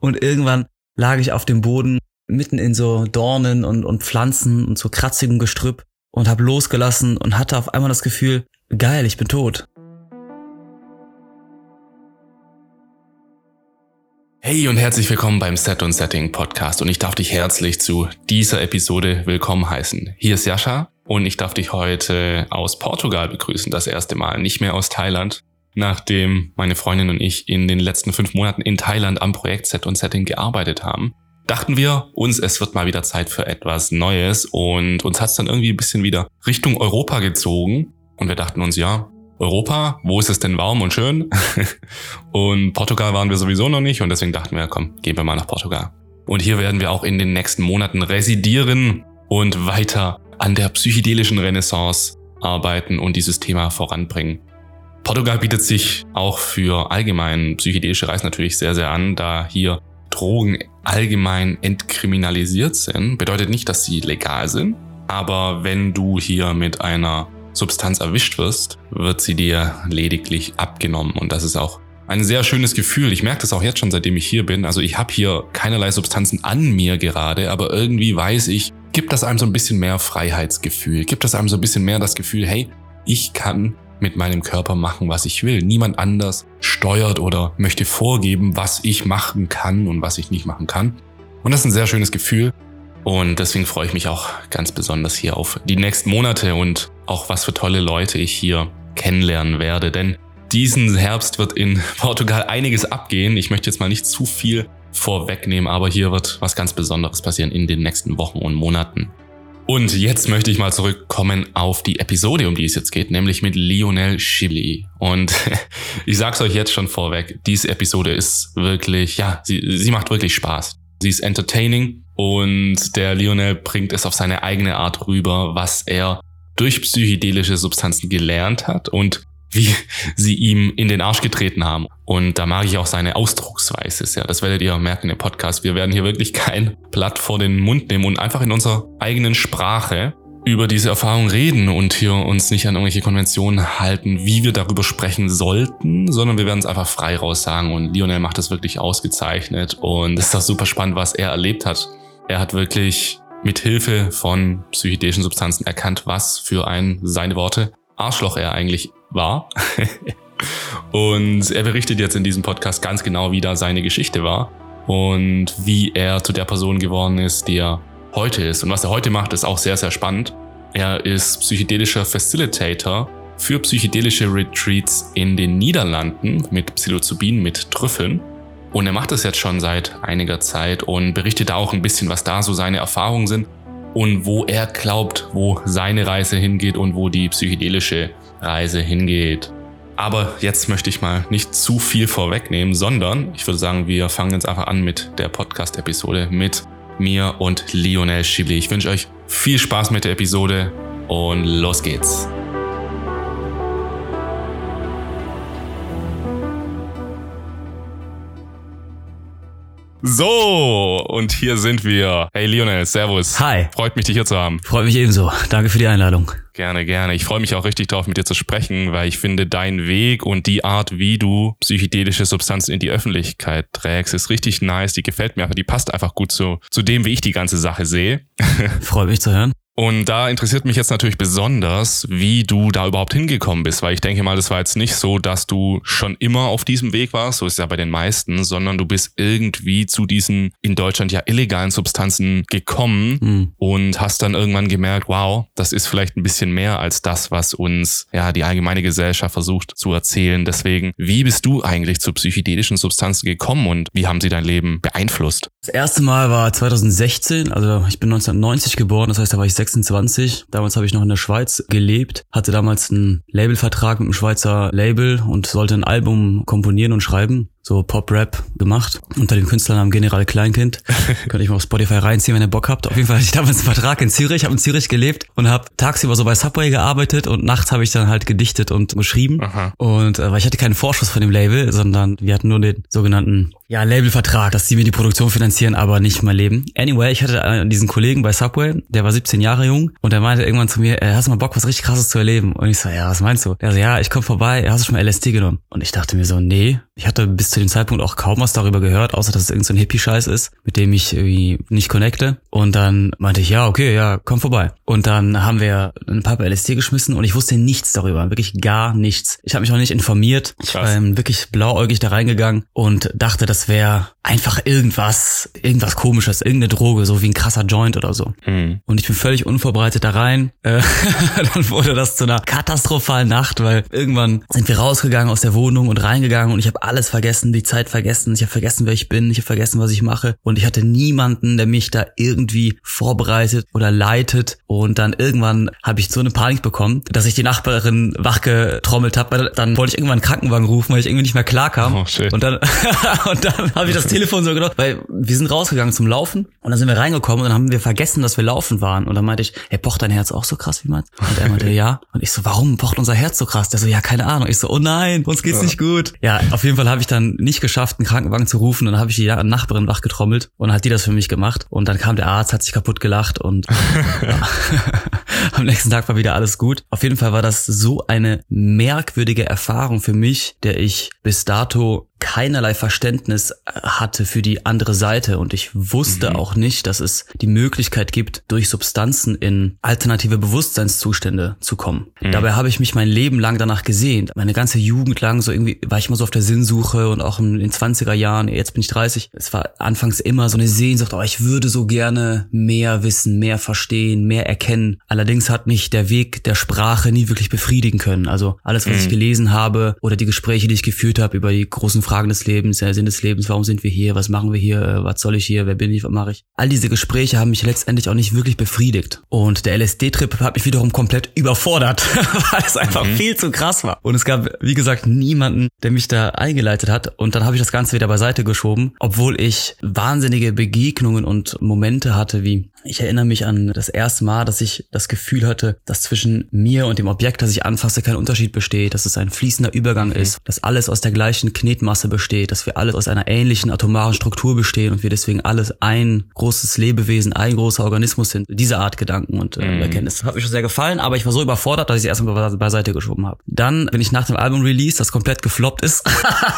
Und irgendwann lag ich auf dem Boden mitten in so Dornen und, und Pflanzen und so kratzigem Gestrüpp und habe losgelassen und hatte auf einmal das Gefühl, geil, ich bin tot. Hey und herzlich willkommen beim Set und Setting Podcast und ich darf dich herzlich zu dieser Episode willkommen heißen. Hier ist Jascha und ich darf dich heute aus Portugal begrüßen, das erste Mal, nicht mehr aus Thailand. Nachdem meine Freundin und ich in den letzten fünf Monaten in Thailand am Projekt Set und Setting gearbeitet haben, dachten wir uns, es wird mal wieder Zeit für etwas Neues und uns hat es dann irgendwie ein bisschen wieder Richtung Europa gezogen und wir dachten uns, ja, Europa, wo ist es denn warm und schön? und Portugal waren wir sowieso noch nicht und deswegen dachten wir, komm, gehen wir mal nach Portugal. Und hier werden wir auch in den nächsten Monaten residieren und weiter an der psychedelischen Renaissance arbeiten und dieses Thema voranbringen. Portugal bietet sich auch für allgemein psychedelische Reisen natürlich sehr, sehr an, da hier Drogen allgemein entkriminalisiert sind. Bedeutet nicht, dass sie legal sind, aber wenn du hier mit einer Substanz erwischt wirst, wird sie dir lediglich abgenommen und das ist auch ein sehr schönes Gefühl. Ich merke das auch jetzt schon, seitdem ich hier bin. Also ich habe hier keinerlei Substanzen an mir gerade, aber irgendwie weiß ich, gibt das einem so ein bisschen mehr Freiheitsgefühl, gibt das einem so ein bisschen mehr das Gefühl, hey, ich kann mit meinem Körper machen, was ich will. Niemand anders steuert oder möchte vorgeben, was ich machen kann und was ich nicht machen kann. Und das ist ein sehr schönes Gefühl. Und deswegen freue ich mich auch ganz besonders hier auf die nächsten Monate und auch was für tolle Leute ich hier kennenlernen werde. Denn diesen Herbst wird in Portugal einiges abgehen. Ich möchte jetzt mal nicht zu viel vorwegnehmen, aber hier wird was ganz Besonderes passieren in den nächsten Wochen und Monaten. Und jetzt möchte ich mal zurückkommen auf die Episode, um die es jetzt geht, nämlich mit Lionel Chili. Und ich sag's euch jetzt schon vorweg, diese Episode ist wirklich, ja, sie, sie macht wirklich Spaß. Sie ist entertaining und der Lionel bringt es auf seine eigene Art rüber, was er durch psychedelische Substanzen gelernt hat und wie sie ihm in den Arsch getreten haben. Und da mag ich auch seine Ausdrucksweise sehr. Das werdet ihr merken im Podcast. Wir werden hier wirklich kein Blatt vor den Mund nehmen und einfach in unserer eigenen Sprache über diese Erfahrung reden und hier uns nicht an irgendwelche Konventionen halten, wie wir darüber sprechen sollten, sondern wir werden es einfach frei raus sagen. Und Lionel macht das wirklich ausgezeichnet und es ist auch super spannend, was er erlebt hat. Er hat wirklich mit Hilfe von psychedelischen Substanzen erkannt, was für ein, seine Worte, Arschloch er eigentlich war. und er berichtet jetzt in diesem Podcast ganz genau, wie da seine Geschichte war und wie er zu der Person geworden ist, die er heute ist. Und was er heute macht, ist auch sehr, sehr spannend. Er ist psychedelischer Facilitator für psychedelische Retreats in den Niederlanden mit Psilocybin, mit Trüffeln. Und er macht das jetzt schon seit einiger Zeit und berichtet auch ein bisschen, was da so seine Erfahrungen sind und wo er glaubt, wo seine Reise hingeht und wo die psychedelische Reise hingeht. Aber jetzt möchte ich mal nicht zu viel vorwegnehmen, sondern ich würde sagen, wir fangen jetzt einfach an mit der Podcast-Episode mit mir und Lionel Schibli. Ich wünsche euch viel Spaß mit der Episode und los geht's. So, und hier sind wir. Hey Lionel, Servus. Hi. Freut mich, dich hier zu haben. Freut mich ebenso. Danke für die Einladung. Gerne, gerne. Ich freue mich auch richtig darauf, mit dir zu sprechen, weil ich finde, dein Weg und die Art, wie du psychedelische Substanzen in die Öffentlichkeit trägst, ist richtig nice. Die gefällt mir einfach. Die passt einfach gut zu, zu dem, wie ich die ganze Sache sehe. Freut mich zu hören. Und da interessiert mich jetzt natürlich besonders, wie du da überhaupt hingekommen bist, weil ich denke mal, das war jetzt nicht so, dass du schon immer auf diesem Weg warst, so ist es ja bei den meisten, sondern du bist irgendwie zu diesen in Deutschland ja illegalen Substanzen gekommen mhm. und hast dann irgendwann gemerkt, wow, das ist vielleicht ein bisschen mehr als das, was uns ja die allgemeine Gesellschaft versucht zu erzählen. Deswegen, wie bist du eigentlich zu psychedelischen Substanzen gekommen und wie haben sie dein Leben beeinflusst? Das erste Mal war 2016, also ich bin 1990 geboren, das heißt, da war ich 26. Damals habe ich noch in der Schweiz gelebt, hatte damals einen Labelvertrag mit einem Schweizer Label und sollte ein Album komponieren und schreiben so Pop-Rap gemacht unter dem Künstlernamen General Kleinkind. Könnte ich mal auf Spotify reinziehen, wenn ihr Bock habt. Auf jeden Fall hatte ich damals einen Vertrag in Zürich, habe in Zürich gelebt und habe tagsüber so bei Subway gearbeitet und nachts habe ich dann halt gedichtet und geschrieben. Aha. Und äh, weil ich hatte keinen Vorschuss von dem Label, sondern wir hatten nur den sogenannten ja, Labelvertrag, dass die mir die Produktion finanzieren, aber nicht mein Leben. Anyway, ich hatte diesen Kollegen bei Subway, der war 17 Jahre jung und der meinte irgendwann zu mir, äh, hast du mal Bock, was richtig krasses zu erleben? Und ich so, ja, was meinst du? Er so, ja, ich komm vorbei, hast du schon mal LSD genommen? Und ich dachte mir so, nee, ich hatte bis zu zu dem Zeitpunkt auch kaum was darüber gehört, außer dass es irgendein so Hippie-Scheiß ist, mit dem ich irgendwie nicht connecte. Und dann meinte ich, ja, okay, ja, komm vorbei. Und dann haben wir ein paar LSD geschmissen und ich wusste nichts darüber, wirklich gar nichts. Ich habe mich auch nicht informiert. Ich war wirklich blauäugig da reingegangen und dachte, das wäre einfach irgendwas, irgendwas komisches, irgendeine Droge, so wie ein krasser Joint oder so. Mhm. Und ich bin völlig unvorbereitet da rein. Äh, dann wurde das zu einer katastrophalen Nacht, weil irgendwann sind wir rausgegangen aus der Wohnung und reingegangen und ich habe alles vergessen, die Zeit vergessen, ich habe vergessen, wer ich bin, ich habe vergessen, was ich mache und ich hatte niemanden, der mich da irgendwie vorbereitet oder leitet und dann irgendwann habe ich so eine Panik bekommen, dass ich die Nachbarin wachgetrommelt habe, weil dann wollte ich irgendwann einen Krankenwagen rufen, weil ich irgendwie nicht mehr klar kam. Oh, shit. Und dann und dann habe ich das Telefon so gedacht, weil wir sind rausgegangen zum Laufen und dann sind wir reingekommen und dann haben wir vergessen, dass wir laufen waren und dann meinte ich, hey, pocht dein Herz auch so krass wie meins? Und er meinte, ja. Und ich so, warum pocht unser Herz so krass? Der so, ja, keine Ahnung. Ich so, oh nein, uns geht's ja. nicht gut. Ja, auf jeden Fall habe ich dann nicht geschafft, einen Krankenwagen zu rufen. Und dann habe ich die Nachbarin wachgetrommelt und hat die das für mich gemacht. Und dann kam der Arzt, hat sich kaputt gelacht und am nächsten Tag war wieder alles gut. Auf jeden Fall war das so eine merkwürdige Erfahrung für mich, der ich bis dato keinerlei Verständnis äh, hatte für die andere Seite und ich wusste mhm. auch nicht, dass es die Möglichkeit gibt, durch Substanzen in alternative Bewusstseinszustände zu kommen. Mhm. Dabei habe ich mich mein Leben lang danach gesehen. Meine ganze Jugend lang so irgendwie war ich immer so auf der Sinnsuche und auch in den 20er Jahren, jetzt bin ich 30, es war anfangs immer so eine Sehnsucht, oh, ich würde so gerne mehr wissen, mehr verstehen, mehr erkennen. Allerdings hat mich der Weg der Sprache nie wirklich befriedigen können. Also alles, was mhm. ich gelesen habe oder die Gespräche, die ich geführt habe über die großen Fragen des Lebens, der Sinn des Lebens, warum sind wir hier, was machen wir hier, äh, was soll ich hier, wer bin ich, was mache ich. All diese Gespräche haben mich letztendlich auch nicht wirklich befriedigt. Und der LSD-Trip hat mich wiederum komplett überfordert, weil es einfach mhm. viel zu krass war. Und es gab, wie gesagt, niemanden, der mich da eingeleitet hat. Und dann habe ich das Ganze wieder beiseite geschoben, obwohl ich wahnsinnige Begegnungen und Momente hatte, wie ich erinnere mich an das erste Mal, dass ich das Gefühl hatte, dass zwischen mir und dem Objekt, das ich anfasse, kein Unterschied besteht, dass es ein fließender Übergang mhm. ist, dass alles aus der gleichen Knetmasse besteht, dass wir alles aus einer ähnlichen atomaren Struktur bestehen und wir deswegen alles ein großes Lebewesen, ein großer Organismus sind. Diese Art Gedanken und äh, mhm. Erkenntnis hat mir schon sehr gefallen, aber ich war so überfordert, dass ich es erstmal beiseite geschoben habe. Dann bin ich nach dem Album-Release, das komplett gefloppt ist,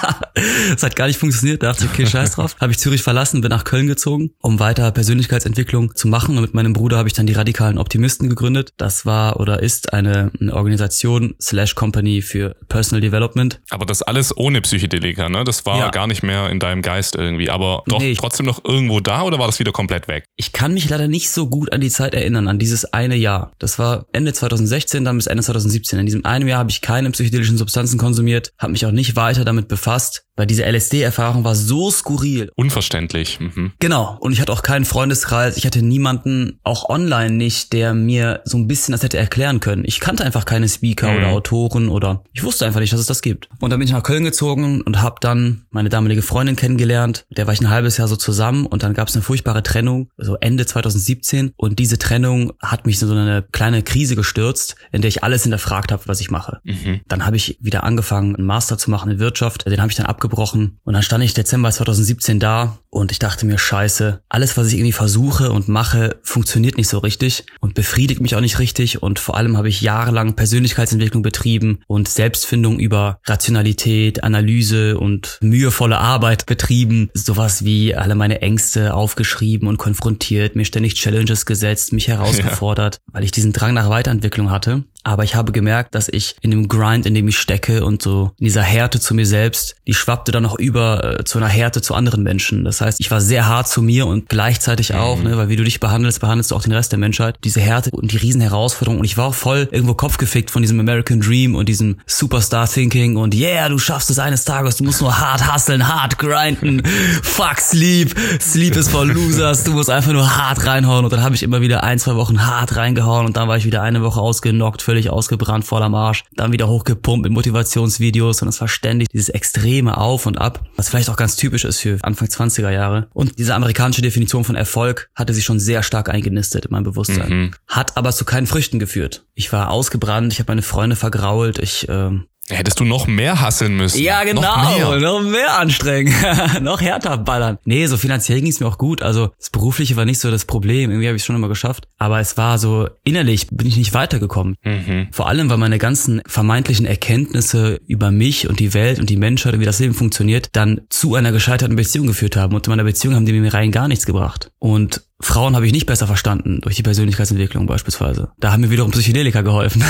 das hat gar nicht funktioniert, da dachte ich, okay, scheiß drauf, habe ich Zürich verlassen, bin nach Köln gezogen, um weiter Persönlichkeitsentwicklung zu machen. Und mit meinem Bruder habe ich dann die radikalen Optimisten gegründet. Das war oder ist eine, eine Organisation slash Company für Personal Development. Aber das alles ohne Psychedelika, ne? Das war ja. gar nicht mehr in deinem Geist irgendwie. Aber doch nee, trotzdem noch irgendwo da oder war das wieder komplett weg? Ich kann mich leider nicht so gut an die Zeit erinnern, an dieses eine Jahr. Das war Ende 2016, dann bis Ende 2017. In diesem einen Jahr habe ich keine psychedelischen Substanzen konsumiert, habe mich auch nicht weiter damit befasst, weil diese LSD-Erfahrung war so skurril. Unverständlich. Mhm. Genau. Und ich hatte auch keinen Freundeskreis. Ich hatte niemanden, auch online nicht, der mir so ein bisschen das hätte erklären können. Ich kannte einfach keine Speaker mhm. oder Autoren oder ich wusste einfach nicht, dass es das gibt. Und dann bin ich nach Köln gezogen und habe dann meine damalige Freundin kennengelernt. Mit der war ich ein halbes Jahr so zusammen und dann gab es eine furchtbare Trennung, so Ende 2017. Und diese Trennung hat mich in so eine kleine Krise gestürzt, in der ich alles hinterfragt habe, was ich mache. Mhm. Dann habe ich wieder angefangen, einen Master zu machen in Wirtschaft. Den habe ich dann abgebrochen abgebrochen. Und dann stand ich Dezember 2017 da und ich dachte mir, scheiße, alles, was ich irgendwie versuche und mache, funktioniert nicht so richtig und befriedigt mich auch nicht richtig. Und vor allem habe ich jahrelang Persönlichkeitsentwicklung betrieben und Selbstfindung über Rationalität, Analyse und mühevolle Arbeit betrieben. Sowas wie alle meine Ängste aufgeschrieben und konfrontiert, mir ständig Challenges gesetzt, mich herausgefordert, ja. weil ich diesen Drang nach Weiterentwicklung hatte. Aber ich habe gemerkt, dass ich in dem Grind, in dem ich stecke und so in dieser Härte zu mir selbst, die schwappte dann noch über äh, zu einer Härte zu anderen Menschen. Das heißt, ich war sehr hart zu mir und gleichzeitig auch, mhm. ne, weil wie du dich behandelst, behandelst du auch den Rest der Menschheit. Diese Härte und die Riesenherausforderung. Und ich war auch voll irgendwo kopfgefickt von diesem American Dream und diesem Superstar Thinking und yeah, du schaffst es eines Tages, du musst nur hart hustlen, hart grinden. Fuck Sleep. Sleep ist for Losers. Du musst einfach nur hart reinhauen. Und dann habe ich immer wieder ein, zwei Wochen hart reingehauen und dann war ich wieder eine Woche ausgenockt völlig ausgebrannt, voll am Arsch, dann wieder hochgepumpt mit Motivationsvideos und es war ständig dieses extreme Auf und Ab, was vielleicht auch ganz typisch ist für Anfang 20er Jahre. Und diese amerikanische Definition von Erfolg hatte sich schon sehr stark eingenistet in meinem Bewusstsein. Mhm. Hat aber zu keinen Früchten geführt. Ich war ausgebrannt, ich habe meine Freunde vergrault, ich äh, Hättest du noch mehr hasseln müssen. Ja, genau. Noch mehr, noch mehr anstrengen. noch härter ballern. Nee, so finanziell ging es mir auch gut. Also das Berufliche war nicht so das Problem. Irgendwie habe ich es schon immer geschafft. Aber es war so, innerlich bin ich nicht weitergekommen. Mhm. Vor allem, weil meine ganzen vermeintlichen Erkenntnisse über mich und die Welt und die Menschheit und wie das Leben funktioniert, dann zu einer gescheiterten Beziehung geführt haben. Und in meiner Beziehung haben die mir rein gar nichts gebracht. Und Frauen habe ich nicht besser verstanden durch die Persönlichkeitsentwicklung beispielsweise. Da haben mir wiederum Psychedelika geholfen.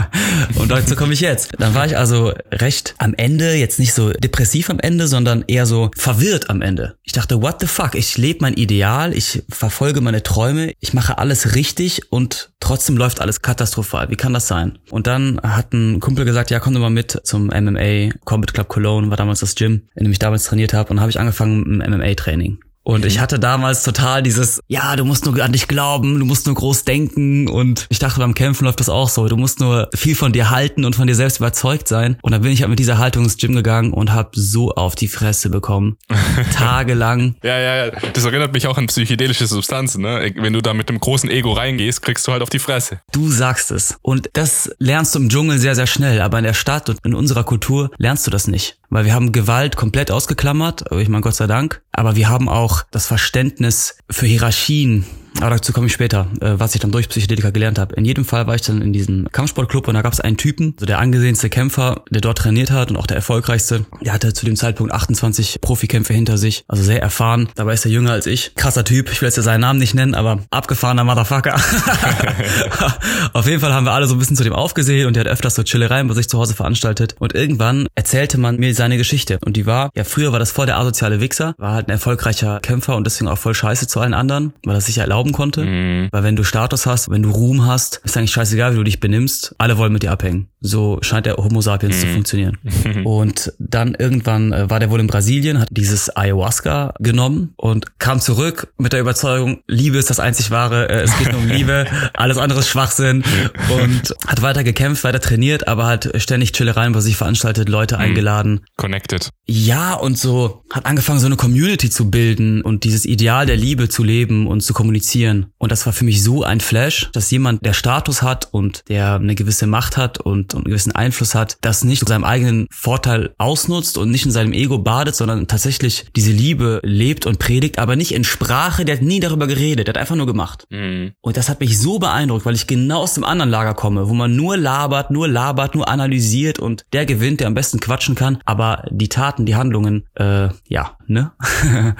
und dazu komme ich jetzt. Dann war ich also recht am Ende, jetzt nicht so depressiv am Ende, sondern eher so verwirrt am Ende. Ich dachte, what the fuck? Ich lebe mein Ideal, ich verfolge meine Träume, ich mache alles richtig und trotzdem läuft alles katastrophal. Wie kann das sein? Und dann hat ein Kumpel gesagt, ja, komm doch mal mit zum MMA, Combat Club Cologne, war damals das Gym, in dem ich damals trainiert habe und habe ich angefangen mit einem MMA-Training. Und ich mhm. hatte damals total dieses, ja, du musst nur an dich glauben, du musst nur groß denken. Und ich dachte, beim Kämpfen läuft das auch so. Du musst nur viel von dir halten und von dir selbst überzeugt sein. Und dann bin ich halt mit dieser Haltung ins Gym gegangen und habe so auf die Fresse bekommen. Tagelang. ja, ja, ja. Das erinnert mich auch an psychedelische Substanzen. Ne? Wenn du da mit einem großen Ego reingehst, kriegst du halt auf die Fresse. Du sagst es. Und das lernst du im Dschungel sehr, sehr schnell. Aber in der Stadt und in unserer Kultur lernst du das nicht. Weil wir haben Gewalt komplett ausgeklammert. Ich meine, Gott sei Dank. Aber wir haben auch das Verständnis für Hierarchien aber dazu komme ich später, äh, was ich dann durch Psychedelika gelernt habe. In jedem Fall war ich dann in diesem Kampfsportclub und da gab es einen Typen, so der angesehenste Kämpfer, der dort trainiert hat und auch der erfolgreichste. Der hatte zu dem Zeitpunkt 28 Profikämpfe hinter sich, also sehr erfahren. Dabei ist er jünger als ich. Krasser Typ, ich will jetzt ja seinen Namen nicht nennen, aber abgefahrener Motherfucker. Auf jeden Fall haben wir alle so ein bisschen zu dem aufgesehen und der hat öfters so Chillereien bei sich zu Hause veranstaltet. Und irgendwann erzählte man mir seine Geschichte. Und die war, ja früher war das voll der asoziale Wichser, war halt ein erfolgreicher Kämpfer und deswegen auch voll scheiße zu allen anderen, weil er sich erlaubt erlauben konnte. Mhm. Weil wenn du Status hast, wenn du Ruhm hast, ist eigentlich scheißegal, wie du dich benimmst. Alle wollen mit dir abhängen. So scheint der Homo sapiens mhm. zu funktionieren. und dann irgendwann äh, war der wohl in Brasilien, hat dieses Ayahuasca genommen und kam zurück mit der Überzeugung, Liebe ist das einzig wahre, äh, es geht nur um Liebe, alles andere ist Schwachsinn und hat weiter gekämpft, weiter trainiert, aber hat ständig Chillereien bei sich veranstaltet, Leute mhm. eingeladen. Connected. Ja, und so hat angefangen, so eine Community zu bilden und dieses Ideal der Liebe zu leben und zu kommunizieren kommunizieren. Und das war für mich so ein Flash, dass jemand, der Status hat und der eine gewisse Macht hat und, und einen gewissen Einfluss hat, das nicht zu seinem eigenen Vorteil ausnutzt und nicht in seinem Ego badet, sondern tatsächlich diese Liebe lebt und predigt, aber nicht in Sprache, der hat nie darüber geredet, der hat einfach nur gemacht. Mhm. Und das hat mich so beeindruckt, weil ich genau aus dem anderen Lager komme, wo man nur labert, nur labert, nur analysiert und der gewinnt, der am besten quatschen kann, aber die Taten, die Handlungen, äh, ja, ne?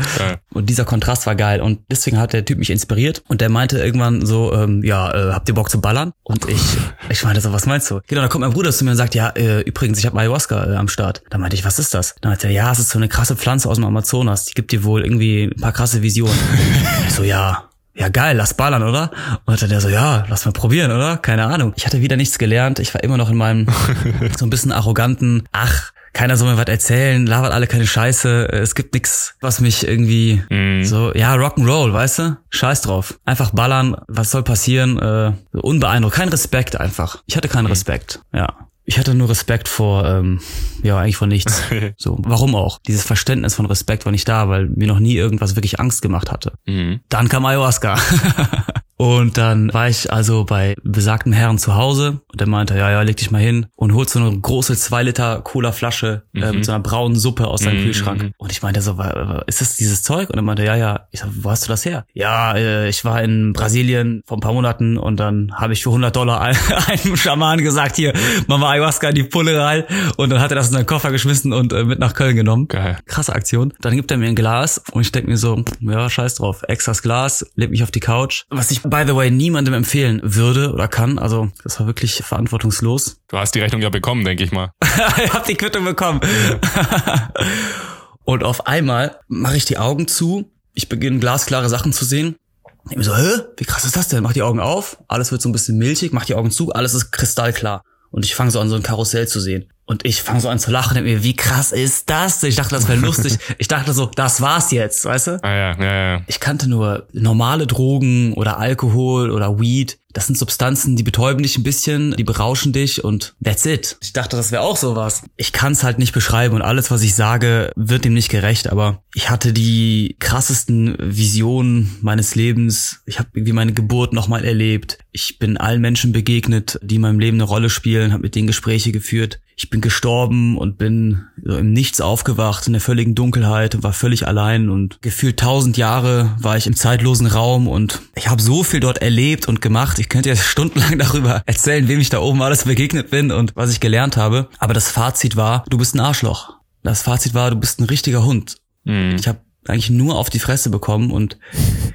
und dieser Kontrast war geil und deswegen hat der Typ mich inspiriert inspiriert und der meinte irgendwann so, ähm, ja, äh, habt ihr Bock zu ballern? Und ich, ich meinte so, was meinst du? Genau, da kommt mein Bruder zu mir und sagt, ja, äh, übrigens, ich habe Ayahuasca äh, am Start. Da meinte ich, was ist das? Dann meinte er, ja, es ist so eine krasse Pflanze aus dem Amazonas, die gibt dir wohl irgendwie ein paar krasse Visionen. so, ja, ja geil, lass ballern, oder? Und dann der so, ja, lass mal probieren, oder? Keine Ahnung. Ich hatte wieder nichts gelernt. Ich war immer noch in meinem so ein bisschen arroganten, ach, keiner soll mir was erzählen, labert alle keine Scheiße, es gibt nix, was mich irgendwie mm. so, ja, Rock'n'Roll, weißt du? Scheiß drauf. Einfach ballern, was soll passieren? Äh, unbeeindruckt, kein Respekt einfach. Ich hatte keinen mm. Respekt, ja. Ich hatte nur Respekt vor, ähm, ja, eigentlich vor nichts. So, warum auch? Dieses Verständnis von Respekt war nicht da, weil mir noch nie irgendwas wirklich Angst gemacht hatte. Mhm. Dann kam Ayahuasca. Und dann war ich also bei besagten Herren zu Hause und der meinte, ja, ja, leg dich mal hin und holt so eine große zwei Liter Cola-Flasche äh, mhm. mit so einer braunen Suppe aus seinem mhm. Kühlschrank. Und ich meinte so, ist das dieses Zeug? Und er meinte, ja, ja. Ich sag, wo hast du das her? Ja, äh, ich war in Brasilien vor ein paar Monaten und dann habe ich für 100 Dollar einem Schaman gesagt, hier, mach mal Ayahuasca in die Pulle rein. Und dann hat er das in seinen Koffer geschmissen und äh, mit nach Köln genommen. Geil. Krasse Aktion. Dann gibt er mir ein Glas und ich denk mir so, ja, scheiß drauf. Extras Glas, leg mich auf die Couch. Was ich by the way, niemandem empfehlen würde oder kann. Also das war wirklich verantwortungslos. Du hast die Rechnung ja bekommen, denke ich mal. ich hab die Quittung bekommen. und auf einmal mache ich die Augen zu. Ich beginne glasklare Sachen zu sehen. Ich mir so, hä? Wie krass ist das denn? Mach die Augen auf, alles wird so ein bisschen milchig, mach die Augen zu, alles ist kristallklar. Und ich fange so an, so ein Karussell zu sehen. Und ich fange so an zu lachen und mir, wie krass ist das? Ich dachte, das wäre lustig. Ich dachte so, das war's jetzt, weißt du? Ah, ja, ja, ja. Ich kannte nur normale Drogen oder Alkohol oder Weed. Das sind Substanzen, die betäuben dich ein bisschen, die berauschen dich und that's it. Ich dachte, das wäre auch sowas. Ich kann es halt nicht beschreiben und alles, was ich sage, wird dem nicht gerecht, aber ich hatte die krassesten Visionen meines Lebens. Ich habe irgendwie meine Geburt nochmal erlebt. Ich bin allen Menschen begegnet, die in meinem Leben eine Rolle spielen, habe mit denen Gespräche geführt. Ich bin gestorben und bin so im Nichts aufgewacht, in der völligen Dunkelheit und war völlig allein und gefühlt tausend Jahre war ich im zeitlosen Raum und ich habe so viel dort erlebt und gemacht. Ich könnte jetzt stundenlang darüber erzählen, wem ich da oben alles begegnet bin und was ich gelernt habe. Aber das Fazit war, du bist ein Arschloch. Das Fazit war, du bist ein richtiger Hund. Mhm. Ich habe eigentlich nur auf die Fresse bekommen und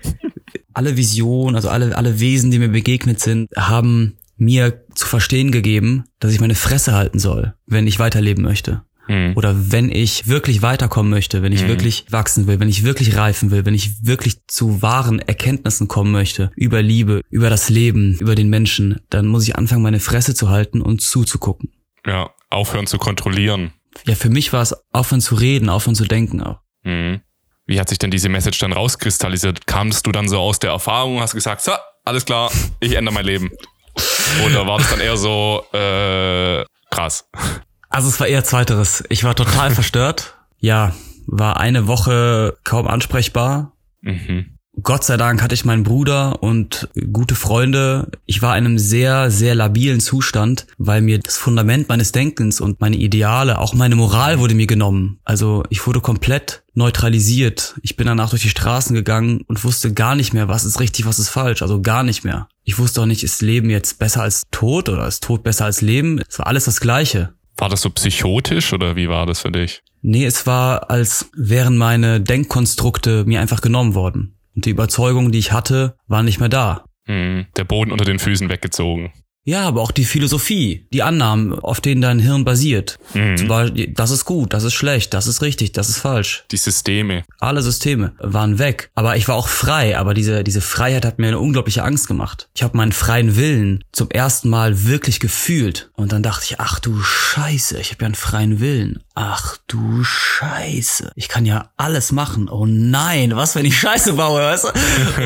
alle Visionen, also alle, alle Wesen, die mir begegnet sind, haben mir zu verstehen gegeben, dass ich meine Fresse halten soll, wenn ich weiterleben möchte. Mhm. Oder wenn ich wirklich weiterkommen möchte, wenn ich mhm. wirklich wachsen will, wenn ich wirklich reifen will, wenn ich wirklich zu wahren Erkenntnissen kommen möchte über Liebe, über das Leben, über den Menschen, dann muss ich anfangen, meine Fresse zu halten und zuzugucken. Ja, aufhören zu kontrollieren. Ja, für mich war es aufhören zu reden, aufhören zu denken auch. Mhm. Wie hat sich denn diese Message dann rauskristallisiert? Kamst du dann so aus der Erfahrung, hast gesagt, so, alles klar, ich ändere mein Leben? Oder war das dann eher so äh, krass? Also es war eher zweiteres. Ich war total verstört. Ja, war eine Woche kaum ansprechbar. Mhm. Gott sei Dank hatte ich meinen Bruder und gute Freunde. Ich war in einem sehr, sehr labilen Zustand, weil mir das Fundament meines Denkens und meine Ideale, auch meine Moral wurde mir genommen. Also ich wurde komplett neutralisiert. Ich bin danach durch die Straßen gegangen und wusste gar nicht mehr, was ist richtig, was ist falsch. Also gar nicht mehr. Ich wusste auch nicht, ist Leben jetzt besser als Tod oder ist Tod besser als Leben? Es war alles das Gleiche. War das so psychotisch oder wie war das für dich? Nee, es war, als wären meine Denkkonstrukte mir einfach genommen worden. Und die Überzeugungen, die ich hatte, waren nicht mehr da. Hm, der Boden unter den Füßen weggezogen. Ja, aber auch die Philosophie, die Annahmen, auf denen dein Hirn basiert. Mhm. Zum Beispiel, das ist gut, das ist schlecht, das ist richtig, das ist falsch. Die Systeme. Alle Systeme waren weg. Aber ich war auch frei, aber diese, diese Freiheit hat mir eine unglaubliche Angst gemacht. Ich habe meinen freien Willen zum ersten Mal wirklich gefühlt. Und dann dachte ich, ach du Scheiße, ich habe ja einen freien Willen. Ach du Scheiße. Ich kann ja alles machen. Oh nein, was, wenn ich Scheiße baue, weißt du?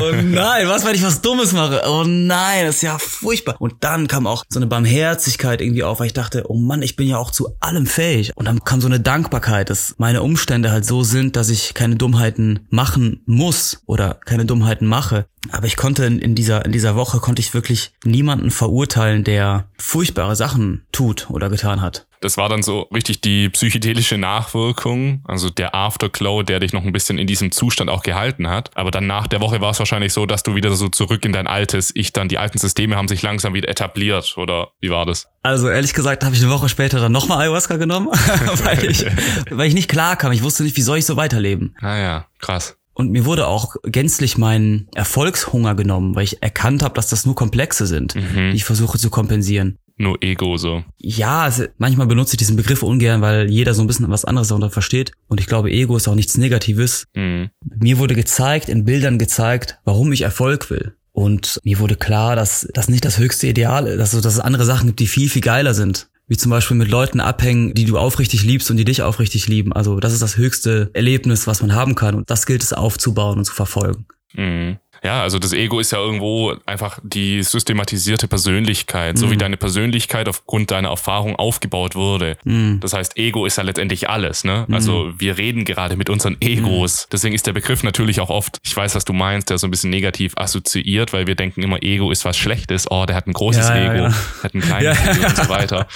Oh nein, was, wenn ich was Dummes mache? Oh nein, das ist ja furchtbar. Und dann kam auch so eine Barmherzigkeit irgendwie auf, weil ich dachte, oh Mann, ich bin ja auch zu allem fähig. Und dann kam so eine Dankbarkeit, dass meine Umstände halt so sind, dass ich keine Dummheiten machen muss oder keine Dummheiten mache. Aber ich konnte in, in, dieser, in dieser Woche konnte ich wirklich niemanden verurteilen, der furchtbare Sachen tut oder getan hat. Das war dann so richtig die psychedelische Nachwirkung, also der Afterglow, der dich noch ein bisschen in diesem Zustand auch gehalten hat. Aber dann nach der Woche war es wahrscheinlich so, dass du wieder so zurück in dein altes Ich dann, die alten Systeme haben sich langsam wieder etabliert, oder wie war das? Also ehrlich gesagt habe ich eine Woche später dann nochmal Ayahuasca genommen, weil, ich, weil ich nicht klar kam. Ich wusste nicht, wie soll ich so weiterleben. Ah ja, krass. Und mir wurde auch gänzlich mein Erfolgshunger genommen, weil ich erkannt habe, dass das nur Komplexe sind, mhm. die ich versuche zu kompensieren nur Ego so. Ja, also manchmal benutze ich diesen Begriff ungern, weil jeder so ein bisschen was anderes darunter versteht. Und ich glaube, Ego ist auch nichts Negatives. Mhm. Mir wurde gezeigt, in Bildern gezeigt, warum ich Erfolg will. Und mir wurde klar, dass das nicht das höchste Ideal ist, dass, dass es andere Sachen gibt, die viel, viel geiler sind. Wie zum Beispiel mit Leuten abhängen, die du aufrichtig liebst und die dich aufrichtig lieben. Also das ist das höchste Erlebnis, was man haben kann. Und das gilt es aufzubauen und zu verfolgen. Mhm. Ja, also das Ego ist ja irgendwo einfach die systematisierte Persönlichkeit, mhm. so wie mhm. deine Persönlichkeit aufgrund deiner Erfahrung aufgebaut wurde. Mhm. Das heißt, Ego ist ja letztendlich alles, ne? Mhm. Also wir reden gerade mit unseren Egos. Mhm. Deswegen ist der Begriff natürlich auch oft, ich weiß, was du meinst, der so ein bisschen negativ assoziiert, weil wir denken immer, Ego ist was Schlechtes. Oh, der hat ein großes ja, Ego, ja. hat ein kleines ja. Ego und so weiter.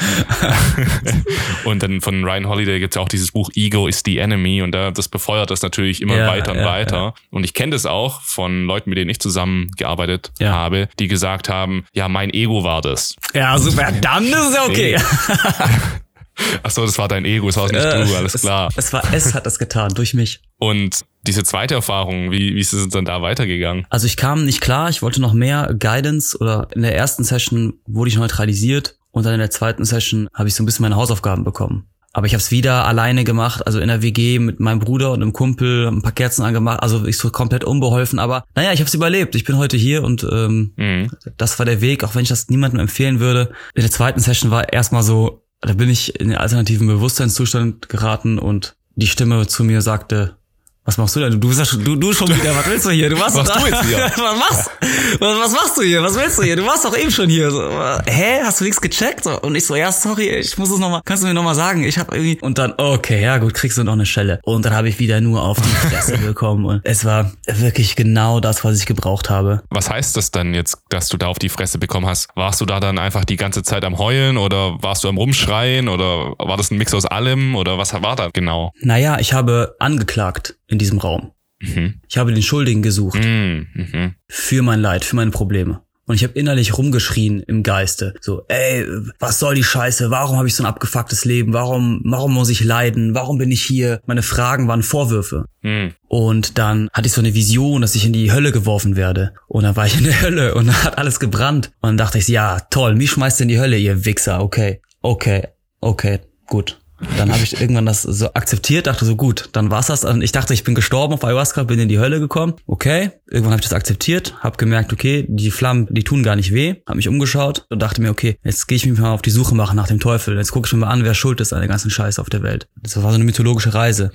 und dann von Ryan Holiday gibt's ja auch dieses Buch Ego is the Enemy und da, das befeuert das natürlich immer weiter und weiter. Und ich kenne das auch von Leuten, mit denen ich zusammengearbeitet ja. habe, die gesagt haben, ja, mein Ego war das. Ja, super, dann ist es ja okay. Ach so, das war dein Ego, es war nicht äh, du, alles es, klar. Es war es hat das getan, durch mich. Und diese zweite Erfahrung, wie, wie ist es dann da weitergegangen? Also ich kam nicht klar, ich wollte noch mehr Guidance oder in der ersten Session wurde ich neutralisiert und dann in der zweiten Session habe ich so ein bisschen meine Hausaufgaben bekommen. Aber ich habe es wieder alleine gemacht, also in der WG mit meinem Bruder und einem Kumpel, ein paar Kerzen angemacht, also ich so komplett unbeholfen. Aber naja, ich habe es überlebt. Ich bin heute hier und ähm, mhm. das war der Weg, auch wenn ich das niemandem empfehlen würde. In der zweiten Session war erstmal so, da bin ich in den alternativen Bewusstseinszustand geraten und die Stimme zu mir sagte, Was machst du denn? Du bist ja schon, du, du schon wieder, was willst du hier? Du warst Was doch du jetzt hier? was, machst, was, was machst du hier? Was willst du hier? Du warst doch eben schon hier. So, hä? Hast du nichts gecheckt? So, Und ich so, ja, sorry, ich muss es nochmal, kannst du mir nochmal sagen? Ich habe irgendwie, und dann, okay, ja gut, kriegst du noch eine Schelle. Und dann habe ich wieder nur auf die Fresse bekommen. Und es war wirklich genau das, was ich gebraucht habe. Was heißt das dann jetzt, dass du da auf die Fresse bekommen hast? Warst du da dann einfach die ganze Zeit am Heulen oder warst du am Rumschreien oder war das ein Mix aus allem oder was war da genau? Naja, ich habe angeklagt in diesem Raum. Mhm. Ich habe den Schuldigen gesucht. Mhm. Mhm. für mein Leid, für meine Probleme. Und ich habe innerlich rumgeschrien im Geiste. So, ey, was soll die Scheiße? Warum habe ich so ein abgefucktes Leben? Warum, warum muss ich leiden? Warum bin ich hier? Meine Fragen waren Vorwürfe. Mhm. Und dann hatte ich so eine Vision, dass ich in die Hölle geworfen werde. Und dann war ich in der Hölle und dann hat alles gebrannt. Und dann dachte ich, ja, toll, mich schmeißt ihr in die Hölle, ihr Wichser. Okay, okay, okay, gut. Dann habe ich irgendwann das so akzeptiert, dachte so gut, dann war's das. Und ich dachte, ich bin gestorben auf Ayahuasca, bin in die Hölle gekommen. Okay, irgendwann habe ich das akzeptiert, habe gemerkt, okay, die Flammen, die tun gar nicht weh, habe mich umgeschaut und dachte mir, okay, jetzt gehe ich mich mal auf die Suche machen nach dem Teufel. Jetzt gucke ich mir mal an, wer schuld ist an der ganzen Scheiße auf der Welt. Das war so eine mythologische Reise.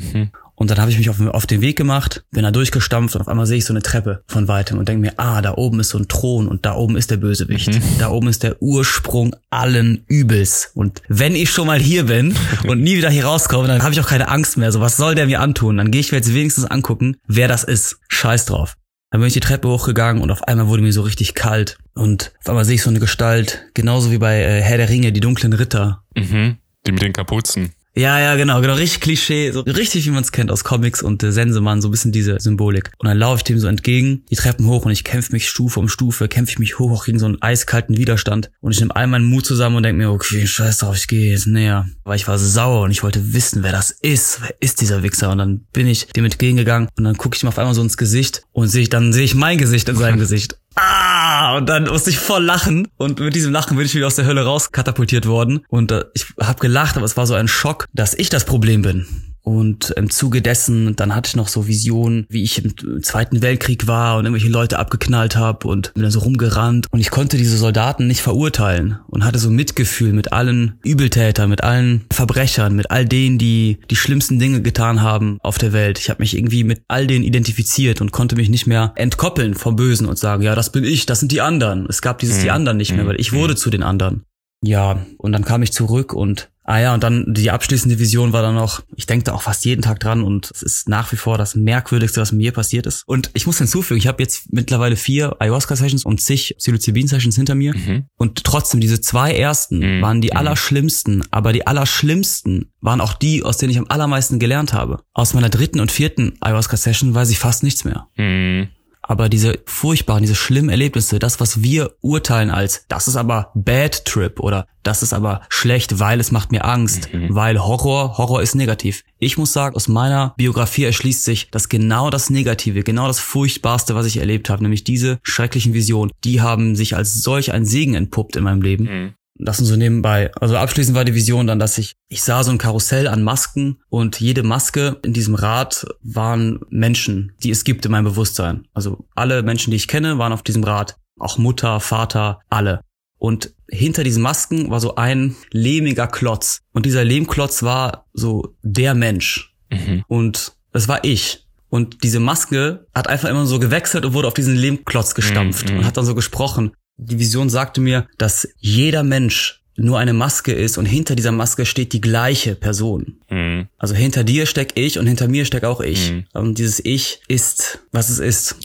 Und dann habe ich mich auf, auf den Weg gemacht, bin da durchgestampft und auf einmal sehe ich so eine Treppe von weitem und denke mir, ah, da oben ist so ein Thron und da oben ist der Bösewicht. Da oben ist der Ursprung allen Übels. Und wenn ich schon mal hier bin und nie wieder hier rauskomme, dann habe ich auch keine Angst mehr. So, was soll der mir antun? Dann gehe ich mir jetzt wenigstens angucken, wer das ist. Scheiß drauf. Dann bin ich die Treppe hochgegangen und auf einmal wurde mir so richtig kalt. Und auf einmal sehe ich so eine Gestalt, genauso wie bei äh, Herr der Ringe, die dunklen Ritter. Mhm. Die mit den Kapuzen. Ja, ja, genau, genau, richtig Klischee, so richtig wie man es kennt aus Comics und äh, Sensemann, so ein bisschen diese Symbolik. Und dann laufe ich dem so entgegen, die Treppen hoch und ich kämpfe mich Stufe um Stufe, kämpfe ich mich hoch auch gegen so einen eiskalten Widerstand. Und ich nehme all meinen Mut zusammen und denke mir, okay, scheiß drauf, ich gehe jetzt näher. Weil ich war sauer und ich wollte wissen, wer das ist. Wer ist dieser Wichser? Und dann bin ich dem entgegengegangen und dann gucke ich ihm auf einmal so ins Gesicht und sehe ich, dann sehe ich mein Gesicht in seinem Gesicht. Ah, und dann musste ich voll lachen und mit diesem Lachen bin ich wieder aus der Hölle rauskatapultiert worden und äh, ich habe gelacht, aber es war so ein Schock, dass ich das Problem bin. Und im Zuge dessen, dann hatte ich noch so Visionen, wie ich im Zweiten Weltkrieg war und irgendwelche Leute abgeknallt habe und bin dann so rumgerannt. Und ich konnte diese Soldaten nicht verurteilen und hatte so Mitgefühl mit allen Übeltätern, mit allen Verbrechern, mit all denen, die die schlimmsten Dinge getan haben auf der Welt. Ich habe mich irgendwie mit all denen identifiziert und konnte mich nicht mehr entkoppeln vom Bösen und sagen, ja, das bin ich, das sind die anderen. Es gab dieses die anderen nicht mehr, weil ich wurde zu den anderen. Ja, und dann kam ich zurück und Ah ja, und dann die abschließende Vision war dann noch, ich denke da auch fast jeden Tag dran und es ist nach wie vor das Merkwürdigste, was mir passiert ist. Und ich muss hinzufügen, ich habe jetzt mittlerweile vier Ayahuasca-Sessions und zig Psilocybin-Sessions hinter mir. Mhm. Und trotzdem, diese zwei ersten Mhm. waren die allerschlimmsten, aber die allerschlimmsten waren auch die, aus denen ich am allermeisten gelernt habe. Aus meiner dritten und vierten Ayahuasca-Session weiß ich fast nichts mehr. Mhm. Aber diese furchtbaren, diese schlimmen Erlebnisse, das, was wir urteilen als, das ist aber Bad Trip oder das ist aber schlecht, weil es macht mir Angst, weil Horror, Horror ist negativ. Ich muss sagen, aus meiner Biografie erschließt sich, dass genau das Negative, genau das Furchtbarste, was ich erlebt habe, nämlich diese schrecklichen Visionen, die haben sich als solch ein Segen entpuppt in meinem Leben. Mhm. Das und so nebenbei. Also abschließend war die Vision dann, dass ich, ich sah so ein Karussell an Masken und jede Maske in diesem Rad waren Menschen, die es gibt in meinem Bewusstsein. Also alle Menschen, die ich kenne, waren auf diesem Rad. Auch Mutter, Vater, alle. Und hinter diesen Masken war so ein lehmiger Klotz. Und dieser Lehmklotz war so der Mensch. Mhm. Und das war ich. Und diese Maske hat einfach immer so gewechselt und wurde auf diesen Lehmklotz gestampft Mhm. und hat dann so gesprochen. Die Vision sagte mir, dass jeder Mensch nur eine Maske ist und hinter dieser Maske steht die gleiche Person. Mhm. Also hinter dir steck ich und hinter mir steck auch ich. Mhm. Und dieses Ich ist, was es ist.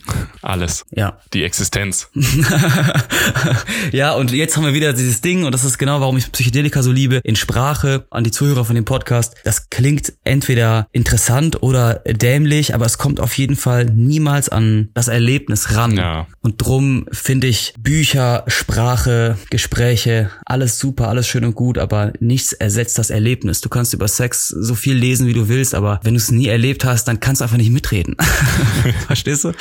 Alles. Ja. Die Existenz. ja, und jetzt haben wir wieder dieses Ding, und das ist genau, warum ich Psychedelika so liebe, in Sprache an die Zuhörer von dem Podcast. Das klingt entweder interessant oder dämlich, aber es kommt auf jeden Fall niemals an das Erlebnis ran. Ja. Und drum finde ich Bücher, Sprache, Gespräche, alles super, alles schön und gut, aber nichts ersetzt das Erlebnis. Du kannst über Sex so viel lesen, wie du willst, aber wenn du es nie erlebt hast, dann kannst du einfach nicht mitreden. Verstehst du?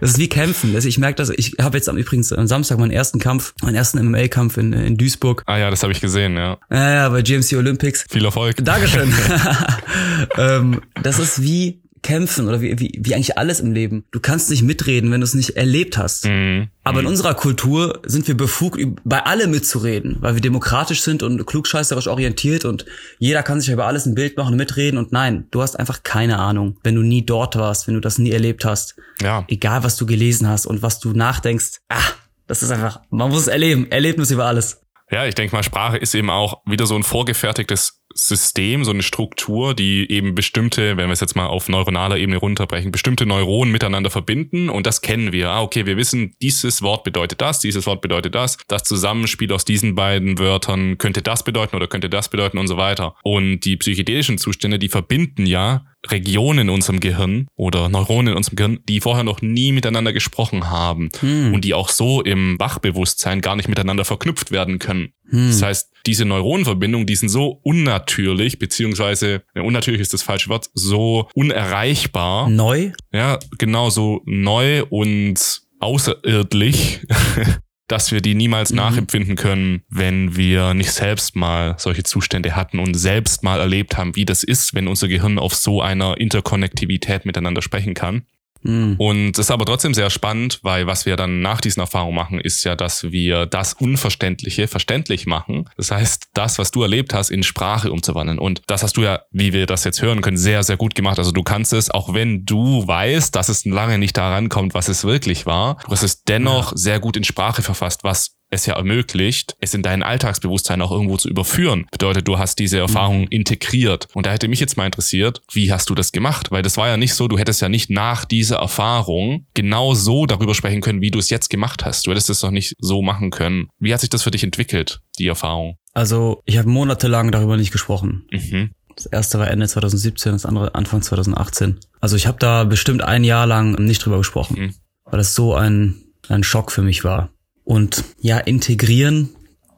Das ist wie Kämpfen. Also ich merke das, ich habe jetzt am übrigens am Samstag meinen ersten Kampf, meinen ersten MMA-Kampf in, in Duisburg. Ah ja, das habe ich gesehen, ja. Ja, ja, bei GMC Olympics. Viel Erfolg. Dankeschön. ähm, das ist wie kämpfen oder wie, wie, wie eigentlich alles im Leben. Du kannst nicht mitreden, wenn du es nicht erlebt hast. Mhm. Aber in unserer Kultur sind wir befugt, bei allem mitzureden, weil wir demokratisch sind und klugscheißerisch orientiert und jeder kann sich über alles ein Bild machen und mitreden. Und nein, du hast einfach keine Ahnung, wenn du nie dort warst, wenn du das nie erlebt hast. Ja. Egal, was du gelesen hast und was du nachdenkst. Ah, das ist einfach, man muss es erleben. Erlebnis über alles. Ja, ich denke mal, Sprache ist eben auch wieder so ein vorgefertigtes System, so eine Struktur, die eben bestimmte, wenn wir es jetzt mal auf neuronaler Ebene runterbrechen, bestimmte Neuronen miteinander verbinden und das kennen wir. Ah, okay, wir wissen, dieses Wort bedeutet das, dieses Wort bedeutet das, das Zusammenspiel aus diesen beiden Wörtern könnte das bedeuten oder könnte das bedeuten und so weiter. Und die psychedelischen Zustände, die verbinden ja Regionen in unserem Gehirn oder Neuronen in unserem Gehirn, die vorher noch nie miteinander gesprochen haben Hm. und die auch so im Wachbewusstsein gar nicht miteinander verknüpft werden können. Hm. Das heißt, diese Neuronenverbindungen, die sind so unnatürlich, beziehungsweise, ja, unnatürlich ist das falsche Wort, so unerreichbar, Neu? ja, genau so neu und außerirdlich, dass wir die niemals Mhm. nachempfinden können, wenn wir nicht selbst mal solche Zustände hatten und selbst mal erlebt haben, wie das ist, wenn unser Gehirn auf so einer Interkonnektivität miteinander sprechen kann. Hm. Und das ist aber trotzdem sehr spannend, weil was wir dann nach diesen Erfahrungen machen, ist ja, dass wir das Unverständliche verständlich machen. Das heißt, das, was du erlebt hast, in Sprache umzuwandeln. Und das hast du ja, wie wir das jetzt hören können, sehr, sehr gut gemacht. Also du kannst es, auch wenn du weißt, dass es lange nicht daran kommt, was es wirklich war, du hast es dennoch sehr gut in Sprache verfasst, was es ja ermöglicht, es in dein Alltagsbewusstsein auch irgendwo zu überführen. Bedeutet, du hast diese Erfahrung integriert. Und da hätte mich jetzt mal interessiert, wie hast du das gemacht? Weil das war ja nicht so, du hättest ja nicht nach dieser Erfahrung genau so darüber sprechen können, wie du es jetzt gemacht hast. Du hättest es doch nicht so machen können. Wie hat sich das für dich entwickelt, die Erfahrung? Also, ich habe monatelang darüber nicht gesprochen. Mhm. Das erste war Ende 2017, das andere Anfang 2018. Also ich habe da bestimmt ein Jahr lang nicht drüber gesprochen, Mhm. weil das so ein, ein Schock für mich war. Und ja, integrieren,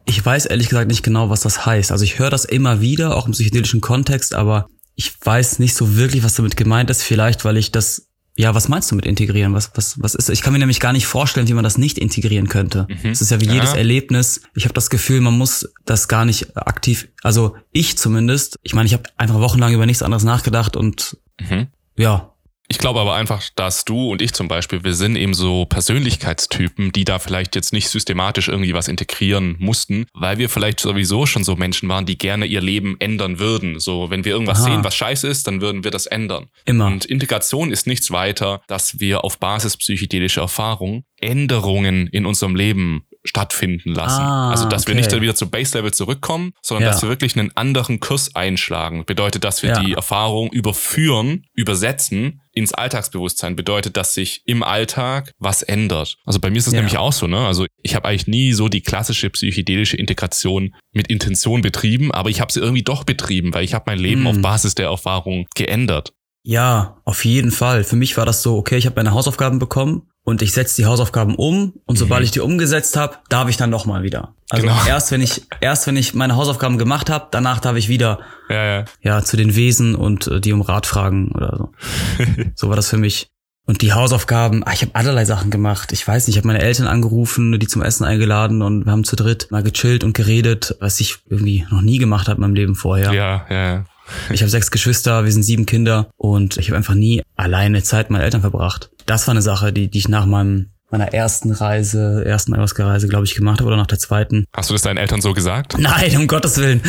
ich weiß ehrlich gesagt nicht genau, was das heißt. Also ich höre das immer wieder, auch im psychedelischen Kontext, aber ich weiß nicht so wirklich, was damit gemeint ist. Vielleicht, weil ich das ja, was meinst du mit integrieren? Was, was, was ist? Ich kann mir nämlich gar nicht vorstellen, wie man das nicht integrieren könnte. Mhm. Es ist ja wie Ja. jedes Erlebnis. Ich habe das Gefühl, man muss das gar nicht aktiv, also ich zumindest. Ich meine, ich habe einfach wochenlang über nichts anderes nachgedacht und Mhm. ja, Ich glaube aber einfach, dass du und ich zum Beispiel, wir sind eben so Persönlichkeitstypen, die da vielleicht jetzt nicht systematisch irgendwie was integrieren mussten, weil wir vielleicht sowieso schon so Menschen waren, die gerne ihr Leben ändern würden. So, wenn wir irgendwas Aha. sehen, was scheiße ist, dann würden wir das ändern. immer. Und Integration ist nichts weiter, dass wir auf Basis psychedelischer Erfahrung Änderungen in unserem Leben stattfinden lassen. Ah, also, dass wir okay. nicht dann wieder zu Base-Level zurückkommen, sondern Ja. dass wir wirklich einen anderen Kurs einschlagen. Bedeutet, dass wir Ja. die Erfahrung überführen, übersetzen ins Alltagsbewusstsein. Bedeutet, dass sich im Alltag was ändert. Also bei mir ist es Ja. nämlich auch so, ne? Also ich habe eigentlich nie so die klassische psychedelische Integration mit Intention betrieben, aber ich habe sie irgendwie doch betrieben, weil ich habe mein Leben Hm. auf Basis der Erfahrung geändert. Ja, auf jeden Fall. Für mich war das so, okay, ich habe meine Hausaufgaben bekommen und ich setze die Hausaufgaben um und sobald ich die umgesetzt habe, darf ich dann noch mal wieder. Also Genau. erst wenn ich erst wenn ich meine Hausaufgaben gemacht habe, danach darf ich wieder Ja, ja. ja zu den Wesen und äh, die um Rat fragen oder so. so war das für mich. Und die Hausaufgaben, ah, ich habe allerlei Sachen gemacht. Ich weiß nicht, ich habe meine Eltern angerufen, die zum Essen eingeladen und wir haben zu dritt mal gechillt und geredet, was ich irgendwie noch nie gemacht habe in meinem Leben vorher. Ja, ja. Ich habe sechs Geschwister, wir sind sieben Kinder und ich habe einfach nie alleine Zeit mit meinen Eltern verbracht. Das war eine Sache, die, die ich nach meinem meiner ersten Reise, ersten Ayahuasca-Reise, glaube ich, gemacht habe oder nach der zweiten. Hast du das deinen Eltern so gesagt? Nein, um Gottes Willen.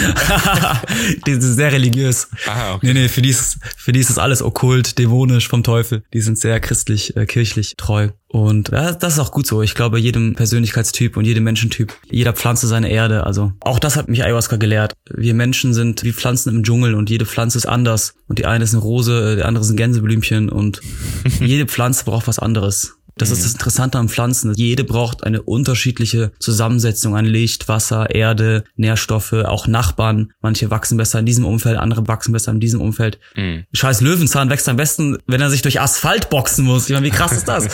die sind sehr religiös. Ah, okay. Nee, nee, für die, ist, für die ist das alles okkult, dämonisch vom Teufel. Die sind sehr christlich, äh, kirchlich treu. Und ja, das ist auch gut so. Ich glaube, jedem Persönlichkeitstyp und jedem Menschentyp, jeder Pflanze seine Erde. Also auch das hat mich Ayahuasca gelehrt. Wir Menschen sind wie Pflanzen im Dschungel und jede Pflanze ist anders. Und die eine ist eine Rose, äh, die andere ist ein Gänseblümchen und jede Pflanze braucht was anderes. Das ist das Interessante an Pflanzen. Jede braucht eine unterschiedliche Zusammensetzung an Licht, Wasser, Erde, Nährstoffe, auch Nachbarn. Manche wachsen besser in diesem Umfeld, andere wachsen besser in diesem Umfeld. Mhm. Scheiß Löwenzahn wächst am besten, wenn er sich durch Asphalt boxen muss. Ich meine, wie krass ist das?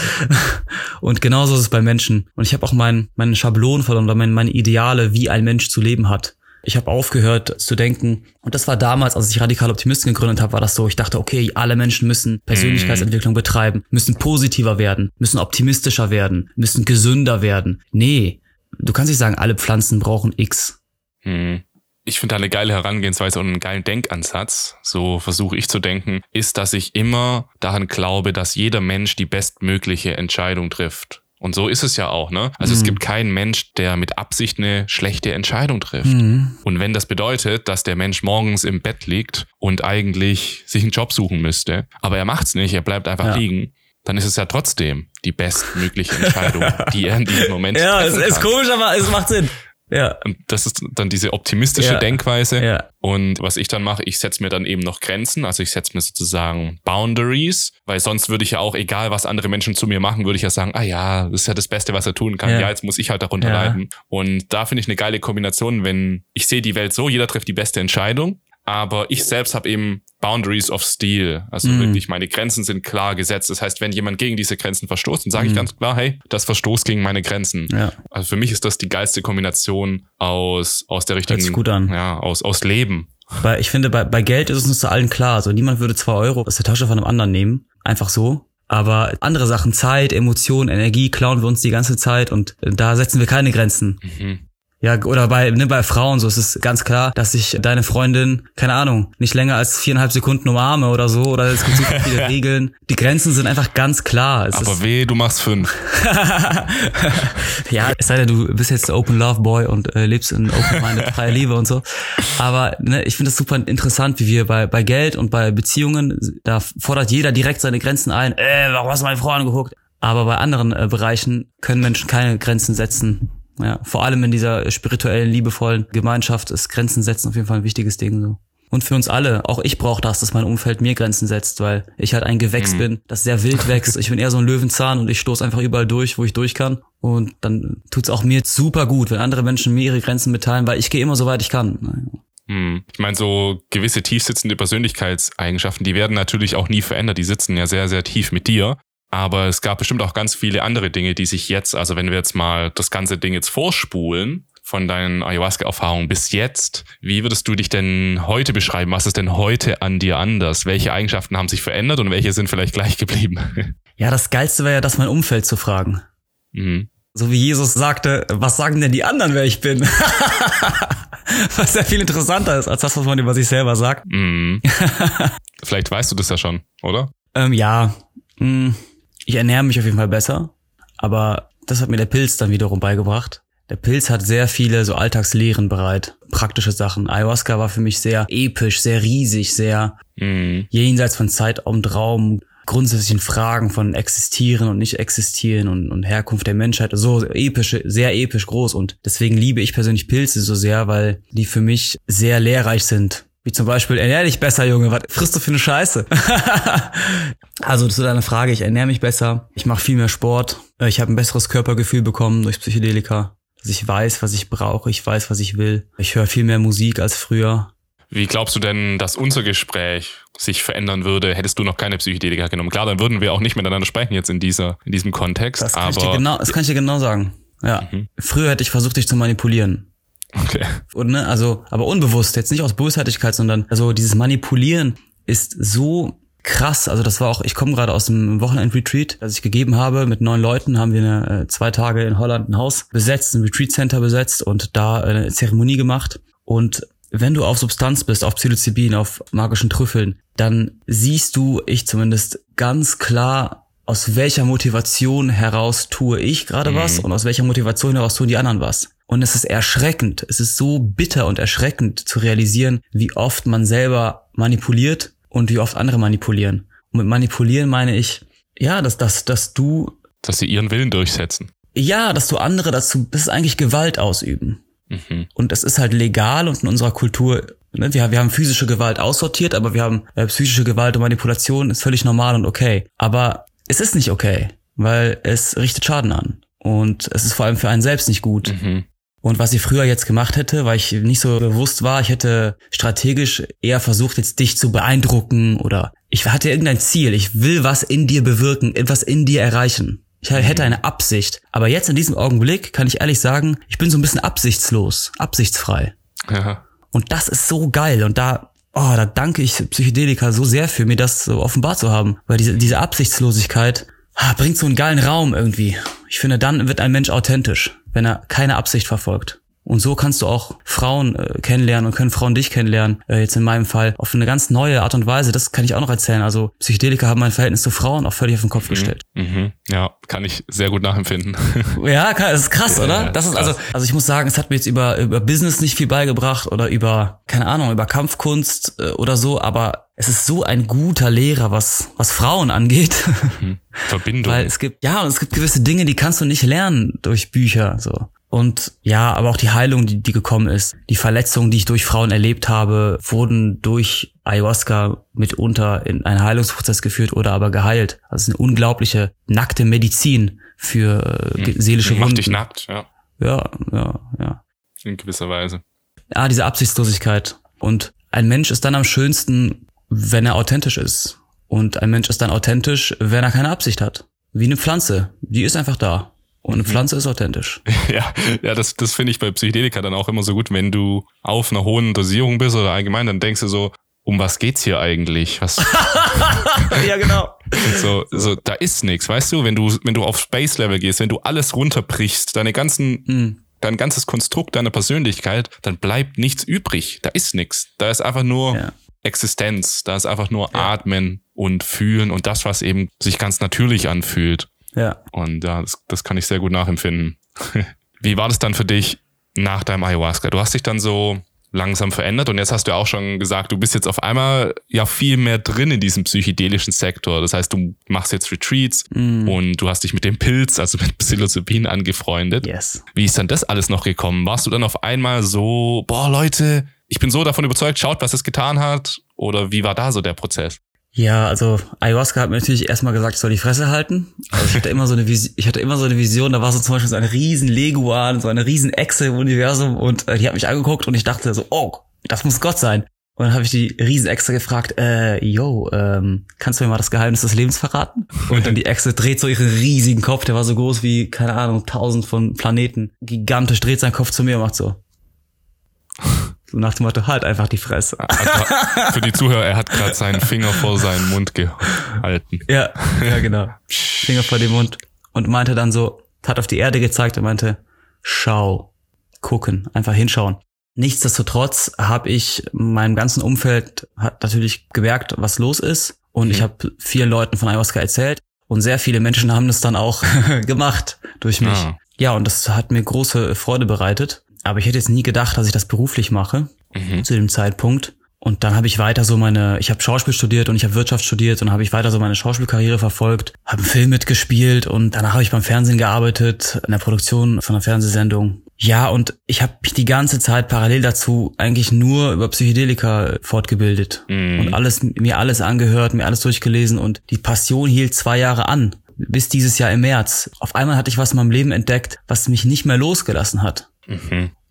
und genauso ist es bei Menschen. Und ich habe auch mein, meine Schablonen verloren oder meine, meine Ideale, wie ein Mensch zu leben hat. Ich habe aufgehört zu denken, und das war damals, als ich Radikal Optimisten gegründet habe, war das so, ich dachte, okay, alle Menschen müssen Persönlichkeitsentwicklung betreiben, müssen positiver werden, müssen optimistischer werden, müssen gesünder werden. Nee, du kannst nicht sagen, alle Pflanzen brauchen X. Mhm. ich finde eine geile Herangehensweise und einen geilen Denkansatz, so versuche ich zu denken, ist, dass ich immer daran glaube, dass jeder Mensch die bestmögliche Entscheidung trifft. Und so ist es ja auch, ne? Also mhm. es gibt keinen Mensch, der mit Absicht eine schlechte Entscheidung trifft. Mhm. Und wenn das bedeutet, dass der Mensch morgens im Bett liegt und eigentlich sich einen Job suchen müsste, aber er macht's nicht, er bleibt einfach ja. liegen, dann ist es ja trotzdem die bestmögliche Entscheidung, die er in diesem Moment Ja, es ist komisch, aber es macht Sinn. Ja. Und das ist dann diese optimistische ja. Denkweise. Ja. Und was ich dann mache, ich setze mir dann eben noch Grenzen. Also ich setze mir sozusagen Boundaries, weil sonst würde ich ja auch, egal was andere Menschen zu mir machen, würde ich ja sagen, ah ja, das ist ja das Beste, was er tun kann. Ja, ja jetzt muss ich halt darunter leiden. Und da finde ich eine geile Kombination, wenn ich sehe die Welt so, jeder trifft die beste Entscheidung aber ich selbst habe eben Boundaries of Steel. Also mm. wirklich, meine Grenzen sind klar gesetzt. Das heißt, wenn jemand gegen diese Grenzen verstoßt, dann sage mm. ich mhm. ganz klar, hey, das verstoßt gegen meine Grenzen. Ja. Also für mich ist das die geilste Kombination aus, aus der richtigen, gut an. ja, aus, aus Leben. Weil ich finde, bei, bei Geld ist es uns zu allen klar. Also niemand würde zwei Euro aus der Tasche von einem anderen nehmen. Einfach so. Aber andere Sachen, Zeit, Emotionen, Energie klauen wir uns die ganze Zeit und da setzen wir keine Grenzen. Mhm. Ja, oder bei, ne, bei Frauen so ist es ganz klar, dass ich deine Freundin, keine Ahnung, nicht länger als viereinhalb Sekunden umarme oder so, oder es gibt super viele Regeln. Die Grenzen sind einfach ganz klar. Es Aber weh, du machst fünf. ja, es sei denn, du bist jetzt Open Love Boy und äh, lebst in Open Minded freie Liebe und so. Aber ne, ich finde es super interessant, wie wir bei, bei Geld und bei Beziehungen, da fordert jeder direkt seine Grenzen ein. Äh, warum hast du meine Frau angeguckt? Aber bei anderen äh, Bereichen können Menschen keine Grenzen setzen. Ja, vor allem in dieser spirituellen, liebevollen Gemeinschaft ist Grenzen setzen auf jeden Fall ein wichtiges Ding so. Und für uns alle, auch ich brauche das, dass mein Umfeld mir Grenzen setzt, weil ich halt ein Gewächs mhm. bin, das sehr wild wächst. Ich bin eher so ein Löwenzahn und ich stoße einfach überall durch, wo ich durch kann. Und dann tut's auch mir super gut, wenn andere Menschen mir ihre Grenzen mitteilen, weil ich gehe immer so weit ich kann. Hm. Ich meine, so gewisse tiefsitzende Persönlichkeitseigenschaften, die werden natürlich auch nie verändert. Die sitzen ja sehr, sehr tief mit dir. Aber es gab bestimmt auch ganz viele andere Dinge, die sich jetzt, also wenn wir jetzt mal das ganze Ding jetzt vorspulen, von deinen Ayahuasca-Erfahrungen bis jetzt. Wie würdest du dich denn heute beschreiben? Was ist denn heute an dir anders? Welche Eigenschaften haben sich verändert und welche sind vielleicht gleich geblieben? Ja, das Geilste wäre ja, das mein Umfeld zu fragen. Mhm. So wie Jesus sagte, was sagen denn die anderen, wer ich bin? was ja viel interessanter ist, als das, was man über sich selber sagt. Mhm. vielleicht weißt du das ja schon, oder? Ähm, ja. Mhm ich ernähre mich auf jeden Fall besser, aber das hat mir der Pilz dann wiederum beigebracht. Der Pilz hat sehr viele so Alltagslehren bereit, praktische Sachen. Ayahuasca war für mich sehr episch, sehr riesig, sehr mhm. jenseits von Zeit und Raum, grundsätzlichen Fragen von existieren und nicht existieren und, und Herkunft der Menschheit, so episch, sehr episch groß und deswegen liebe ich persönlich Pilze so sehr, weil die für mich sehr lehrreich sind wie zum Beispiel, ernähr dich besser, Junge. Was frisst du für eine Scheiße? also zu deiner Frage, ich ernähre mich besser. Ich mache viel mehr Sport. Äh, ich habe ein besseres Körpergefühl bekommen durch Psychedelika. Dass ich weiß, was ich brauche. Ich weiß, was ich will. Ich höre viel mehr Musik als früher. Wie glaubst du denn, dass unser Gespräch sich verändern würde, hättest du noch keine Psychedelika genommen? Klar, dann würden wir auch nicht miteinander sprechen jetzt in dieser, in diesem Kontext. Das kann, aber ich, dir genau, das kann ich dir genau sagen. Ja. Mhm. Früher hätte ich versucht, dich zu manipulieren. Okay. Und, ne, also, aber unbewusst, jetzt nicht aus Bösartigkeit, sondern also dieses Manipulieren ist so krass. Also das war auch, ich komme gerade aus dem Wochenend-Retreat, das ich gegeben habe. Mit neun Leuten haben wir eine, äh, zwei Tage in Holland ein Haus besetzt, ein Retreat-Center besetzt und da eine Zeremonie gemacht. Und wenn du auf Substanz bist, auf Psilocybin, auf magischen Trüffeln, dann siehst du, ich zumindest, ganz klar, aus welcher Motivation heraus tue ich gerade mhm. was und aus welcher Motivation heraus tun die anderen was. Und es ist erschreckend, es ist so bitter und erschreckend zu realisieren, wie oft man selber manipuliert und wie oft andere manipulieren. Und mit manipulieren meine ich, ja, dass, dass, dass du. Dass sie ihren Willen durchsetzen. Ja, dass du andere dazu, das ist eigentlich Gewalt ausüben. Mhm. Und es ist halt legal und in unserer Kultur, ne, wir, wir haben physische Gewalt aussortiert, aber wir haben äh, psychische Gewalt und Manipulation ist völlig normal und okay. Aber es ist nicht okay, weil es richtet Schaden an. Und es ist vor allem für einen selbst nicht gut. Mhm. Und was ich früher jetzt gemacht hätte, weil ich nicht so bewusst war, ich hätte strategisch eher versucht, jetzt dich zu beeindrucken oder ich hatte irgendein Ziel. Ich will was in dir bewirken, etwas in dir erreichen. Ich hätte eine Absicht. Aber jetzt in diesem Augenblick kann ich ehrlich sagen, ich bin so ein bisschen absichtslos, absichtsfrei. Ja. Und das ist so geil. Und da, oh, da danke ich Psychedelika so sehr für, mir das so offenbar zu haben. Weil diese, diese Absichtslosigkeit bringt so einen geilen Raum irgendwie. Ich finde, dann wird ein Mensch authentisch wenn er keine Absicht verfolgt. Und so kannst du auch Frauen äh, kennenlernen und können Frauen dich kennenlernen. Äh, jetzt in meinem Fall auf eine ganz neue Art und Weise. Das kann ich auch noch erzählen. Also Psychedelika haben mein Verhältnis zu Frauen auch völlig auf den Kopf gestellt. Mhm. Ja, kann ich sehr gut nachempfinden. ja, das ist krass, oder? Ja, das ist krass. also, also ich muss sagen, es hat mir jetzt über über Business nicht viel beigebracht oder über keine Ahnung über Kampfkunst äh, oder so, aber es ist so ein guter Lehrer, was was Frauen angeht. Verbindung. Weil es gibt ja und es gibt gewisse Dinge, die kannst du nicht lernen durch Bücher so. Und ja, aber auch die Heilung, die, die gekommen ist, die Verletzungen, die ich durch Frauen erlebt habe, wurden durch Ayahuasca mitunter in einen Heilungsprozess geführt oder aber geheilt. Also es ist eine unglaubliche nackte Medizin für äh, ge- seelische Macht Wunden. dich nackt, ja. Ja, ja, ja. In gewisser Weise. Ah, diese Absichtslosigkeit. Und ein Mensch ist dann am schönsten, wenn er authentisch ist. Und ein Mensch ist dann authentisch, wenn er keine Absicht hat. Wie eine Pflanze. Die ist einfach da. Und eine Pflanze ist authentisch. Ja, ja, das, das finde ich bei Psychedelika dann auch immer so gut, wenn du auf einer hohen Dosierung bist oder allgemein, dann denkst du so, um was geht's hier eigentlich? Was ja, genau. so, so, da ist nichts, weißt du, wenn du, wenn du auf Space Level gehst, wenn du alles runterbrichst, deine ganzen, Hm. dein ganzes Konstrukt deiner Persönlichkeit, dann bleibt nichts übrig. Da ist nichts. Da ist einfach nur Ja. Existenz. Da ist einfach nur Atmen und Fühlen und das, was eben sich ganz natürlich anfühlt. Ja. Und ja, das, das kann ich sehr gut nachempfinden. Wie war das dann für dich nach deinem Ayahuasca? Du hast dich dann so langsam verändert und jetzt hast du auch schon gesagt, du bist jetzt auf einmal ja viel mehr drin in diesem psychedelischen Sektor. Das heißt, du machst jetzt Retreats und du hast dich mit dem Pilz, also mit Psilocybin angefreundet. Yes. Wie ist dann das alles noch gekommen? Warst du dann auf einmal so, boah Leute, ich bin so davon überzeugt, schaut, was es getan hat? Oder wie war da so der Prozess? Ja, also Ayahuasca hat mir natürlich erstmal gesagt, ich soll die Fresse halten. Also ich hatte immer so eine Vision, ich hatte immer so eine Vision, da war so zum Beispiel so eine riesen Leguan, so eine riesen Echse im Universum und äh, die hat mich angeguckt und ich dachte so, oh, das muss Gott sein. Und dann habe ich die riesen Echse gefragt, äh, yo, ähm, kannst du mir mal das Geheimnis des Lebens verraten? Und dann die Echse dreht so ihren riesigen Kopf, der war so groß wie, keine Ahnung, tausend von Planeten. Gigantisch dreht seinen Kopf zu mir und macht so. Nach dem Motto, halt einfach die Fresse. Für die Zuhörer, er hat gerade seinen Finger vor seinen Mund gehalten. Ja, ja, genau. Finger vor dem Mund. Und meinte dann so, hat auf die Erde gezeigt und meinte, schau, gucken, einfach hinschauen. Nichtsdestotrotz habe ich meinem ganzen Umfeld hat natürlich gemerkt, was los ist. Und ich habe vielen Leuten von Ayahuasca erzählt. Und sehr viele Menschen haben das dann auch gemacht durch mich. Ah. Ja, und das hat mir große Freude bereitet. Aber ich hätte jetzt nie gedacht, dass ich das beruflich mache zu dem Zeitpunkt. Und dann habe ich weiter so meine, ich habe Schauspiel studiert und ich habe Wirtschaft studiert und habe ich weiter so meine Schauspielkarriere verfolgt, habe einen Film mitgespielt und danach habe ich beim Fernsehen gearbeitet, in der Produktion von einer Fernsehsendung. Ja, und ich habe mich die ganze Zeit parallel dazu eigentlich nur über Psychedelika fortgebildet und alles mir alles angehört, mir alles durchgelesen und die Passion hielt zwei Jahre an, bis dieses Jahr im März. Auf einmal hatte ich was in meinem Leben entdeckt, was mich nicht mehr losgelassen hat.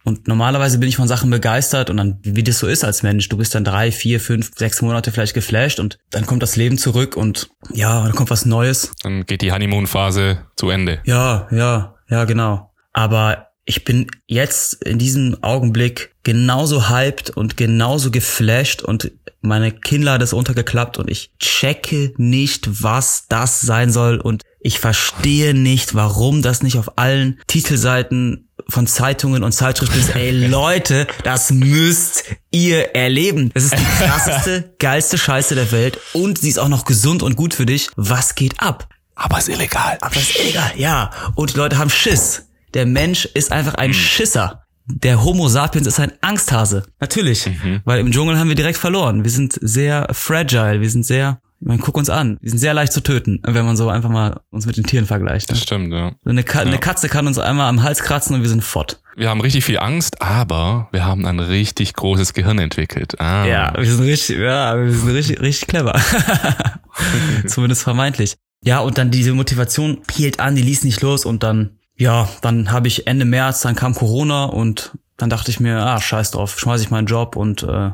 Und normalerweise bin ich von Sachen begeistert und dann, wie das so ist als Mensch, du bist dann drei, vier, fünf, sechs Monate vielleicht geflasht und dann kommt das Leben zurück und ja, dann kommt was Neues. Dann geht die Honeymoon-Phase zu Ende. Ja, ja, ja, genau. Aber ich bin jetzt in diesem Augenblick genauso hyped und genauso geflasht und meine Kinnlade ist untergeklappt und ich checke nicht, was das sein soll und ich verstehe nicht, warum das nicht auf allen Titelseiten von Zeitungen und Zeitschriften ist. Ey Leute, das müsst ihr erleben. Das ist die krasseste, geilste Scheiße der Welt und sie ist auch noch gesund und gut für dich. Was geht ab? Aber ist illegal. Aber das ist egal, ja. Und die Leute haben Schiss. Der Mensch ist einfach ein Schisser. Der Homo sapiens ist ein Angsthase. Natürlich. Weil im Dschungel haben wir direkt verloren. Wir sind sehr fragile. Wir sind sehr, ich meine, guck uns an. Wir sind sehr leicht zu töten, wenn man so einfach mal uns mit den Tieren vergleicht. Das stimmt, ja. So Eine, Ka eine Katze kann uns einmal am Hals kratzen und wir sind fort. Wir haben richtig viel Angst, aber wir haben ein richtig großes Gehirn entwickelt. Ah. Ja, wir sind richtig, ja, wir sind richtig, richtig clever. Zumindest vermeintlich. Ja, und dann diese Motivation hielt an, die ließ nicht los und dann, ja, dann habe ich Ende März, dann kam Corona und dann dachte ich mir, ah, scheiß drauf, schmeiß ich meinen Job und äh,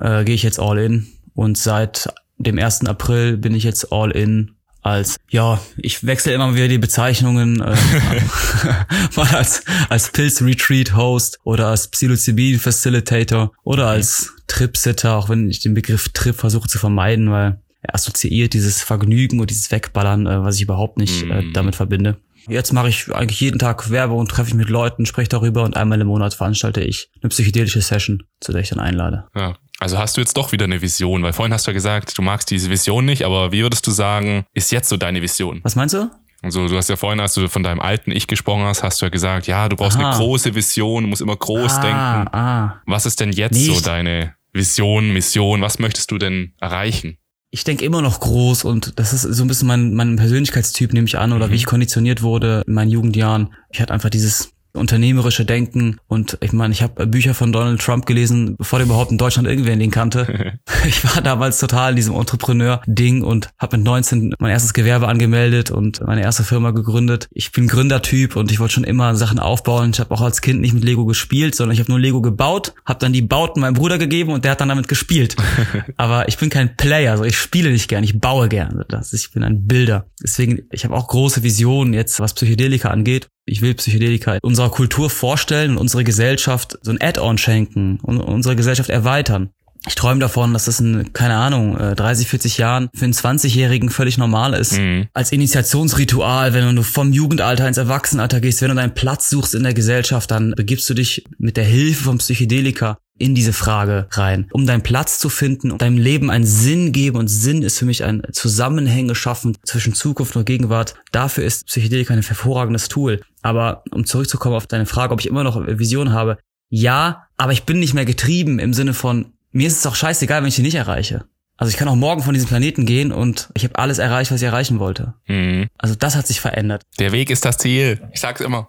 äh, gehe ich jetzt all in. Und seit dem 1. April bin ich jetzt all in als, ja, ich wechsle immer wieder die Bezeichnungen, äh, mal als, als Pilz-Retreat-Host oder als Psilocybin-Facilitator oder als Trip-Sitter, auch wenn ich den Begriff Trip versuche zu vermeiden, weil er assoziiert dieses Vergnügen und dieses Wegballern, äh, was ich überhaupt nicht äh, damit verbinde. Jetzt mache ich eigentlich jeden Tag Werbung und treffe ich mit Leuten, spreche darüber und einmal im Monat veranstalte ich eine psychedelische Session, zu der ich dann einlade. Ja. Also hast du jetzt doch wieder eine Vision, weil vorhin hast du ja gesagt, du magst diese Vision nicht, aber wie würdest du sagen, ist jetzt so deine Vision? Was meinst du? Also du hast ja vorhin, als du von deinem alten Ich gesprochen hast, hast du ja gesagt, ja, du brauchst Aha. eine große Vision, du musst immer groß ah, denken. Ah. Was ist denn jetzt nicht. so deine Vision, Mission? Was möchtest du denn erreichen? Ich denke immer noch groß und das ist so ein bisschen mein, mein Persönlichkeitstyp, nehme ich an, oder mhm. wie ich konditioniert wurde in meinen Jugendjahren. Ich hatte einfach dieses unternehmerische Denken. Und ich meine, ich habe Bücher von Donald Trump gelesen, bevor der überhaupt in Deutschland irgendwer den kannte. ich war damals total in diesem Entrepreneur-Ding und habe mit 19 mein erstes Gewerbe angemeldet und meine erste Firma gegründet. Ich bin Gründertyp und ich wollte schon immer Sachen aufbauen. Ich habe auch als Kind nicht mit Lego gespielt, sondern ich habe nur Lego gebaut, habe dann die Bauten meinem Bruder gegeben und der hat dann damit gespielt. Aber ich bin kein Player, also ich spiele nicht gern, ich baue gern. Das, ich bin ein Bilder. Deswegen, ich habe auch große Visionen jetzt, was Psychedelika angeht. Ich will Psychedelika unserer Kultur vorstellen und unsere Gesellschaft so ein Add-on schenken und unsere Gesellschaft erweitern. Ich träume davon, dass das in, keine Ahnung, 30, äh, 40 Jahren für einen 20-Jährigen völlig normal ist. Mhm. Als Initiationsritual, wenn du vom Jugendalter ins Erwachsenenalter gehst, wenn du deinen Platz suchst in der Gesellschaft, dann begibst du dich mit der Hilfe von Psychedelika in diese Frage rein, um deinen Platz zu finden und deinem Leben einen Sinn geben. Und Sinn ist für mich ein Zusammenhänge schaffen zwischen Zukunft und Gegenwart. Dafür ist Psychedelika ein hervorragendes Tool. Aber um zurückzukommen auf deine Frage, ob ich immer noch Vision habe, ja, aber ich bin nicht mehr getrieben im Sinne von, mir ist es auch scheißegal, wenn ich die nicht erreiche. Also ich kann auch morgen von diesem Planeten gehen und ich habe alles erreicht, was ich erreichen wollte. Mhm. Also das hat sich verändert. Der Weg ist das Ziel. Ich sag's immer.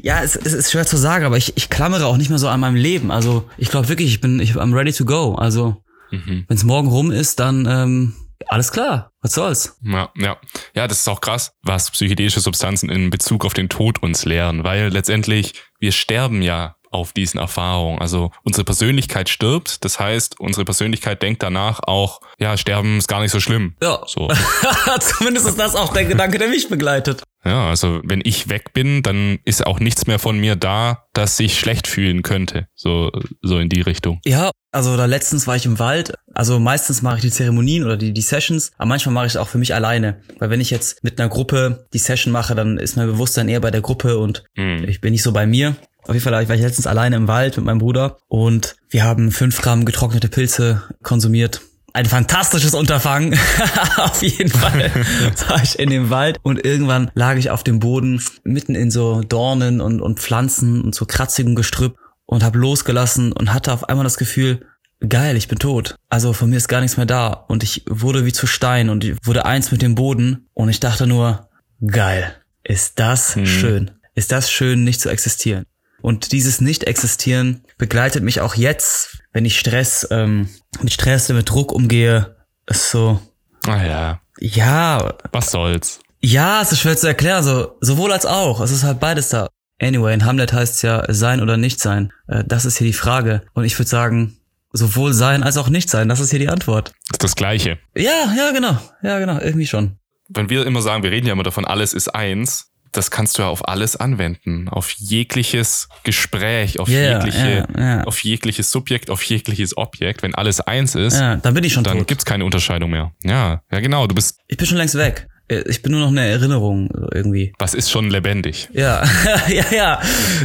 Ja, es, es ist schwer zu sagen, aber ich, ich klammere auch nicht mehr so an meinem Leben. Also ich glaube wirklich, ich bin, ich I'm ready to go. Also mhm. wenn es morgen rum ist, dann ähm, alles klar. Was soll's? Ja, ja. Ja, das ist auch krass, was psychedelische Substanzen in Bezug auf den Tod uns lehren, weil letztendlich wir sterben ja auf diesen Erfahrungen. Also unsere Persönlichkeit stirbt, das heißt, unsere Persönlichkeit denkt danach auch, ja, sterben ist gar nicht so schlimm. Ja. So. Zumindest ist das auch der Gedanke, der mich begleitet. Ja, also wenn ich weg bin, dann ist auch nichts mehr von mir da, das sich schlecht fühlen könnte. So, so in die Richtung. Ja, also da letztens war ich im Wald. Also meistens mache ich die Zeremonien oder die, die Sessions, aber manchmal mache ich es auch für mich alleine. Weil wenn ich jetzt mit einer Gruppe die Session mache, dann ist mein Bewusstsein eher bei der Gruppe und mhm. ich bin nicht so bei mir. Auf jeden Fall war ich letztens alleine im Wald mit meinem Bruder und wir haben fünf Gramm getrocknete Pilze konsumiert. Ein fantastisches Unterfangen. auf jeden Fall war ich in dem Wald und irgendwann lag ich auf dem Boden mitten in so Dornen und, und Pflanzen und so kratzigem Gestrüpp und habe losgelassen und hatte auf einmal das Gefühl, geil, ich bin tot. Also von mir ist gar nichts mehr da und ich wurde wie zu Stein und ich wurde eins mit dem Boden und ich dachte nur, geil, ist das hm. schön. Ist das schön, nicht zu existieren. Und dieses Nicht-Existieren begleitet mich auch jetzt, wenn ich Stress, ähm, mit Stress, mit Druck umgehe. Ist so. Ah ja. Ja. Was soll's? Ja, es ist schwer zu erklären, so, sowohl als auch. Es ist halt beides da. Anyway, in Hamlet heißt es ja sein oder nicht sein. Äh, das ist hier die Frage. Und ich würde sagen, sowohl sein als auch nicht sein. Das ist hier die Antwort. Das ist das Gleiche. Ja, ja, genau. Ja, genau. Irgendwie schon. Wenn wir immer sagen, wir reden ja immer davon, alles ist eins, das kannst du ja auf alles anwenden, auf jegliches Gespräch, auf yeah, jegliche, yeah, yeah. auf jegliches Subjekt, auf jegliches Objekt. Wenn alles eins ist, ja, dann bin ich schon dann tot. gibt's keine Unterscheidung mehr. Ja, ja genau. Du bist. Ich bin schon längst weg. Ich bin nur noch eine Erinnerung irgendwie. Was ist schon lebendig? Ja, ja, ja,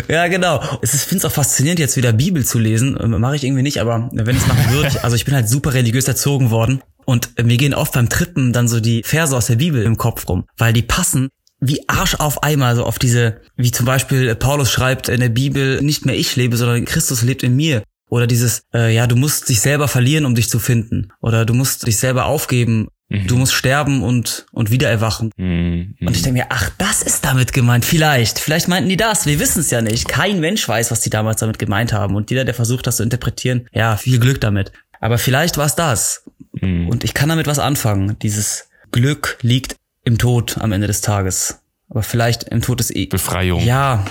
ja, genau. Es ist, finde es auch faszinierend, jetzt wieder Bibel zu lesen. Mache ich irgendwie nicht, aber wenn ich es machen würde, also ich bin halt super religiös erzogen worden und mir gehen oft beim Trippen dann so die Verse aus der Bibel im Kopf rum, weil die passen wie Arsch auf Eimer, so auf diese, wie zum Beispiel Paulus schreibt in der Bibel, nicht mehr ich lebe, sondern Christus lebt in mir. Oder dieses, äh, ja, du musst dich selber verlieren, um dich zu finden. Oder du musst dich selber aufgeben. Mhm. Du musst sterben und, und wieder erwachen. Mhm. Und ich denke mir, ach, das ist damit gemeint. Vielleicht. Vielleicht meinten die das. Wir wissen es ja nicht. Kein Mensch weiß, was die damals damit gemeint haben. Und jeder, der versucht, das zu interpretieren, ja, viel Glück damit. Aber vielleicht war es das. Mhm. Und ich kann damit was anfangen. Dieses Glück liegt im Tod am Ende des Tages. Aber vielleicht im Tod ist eh. Befreiung. Ja.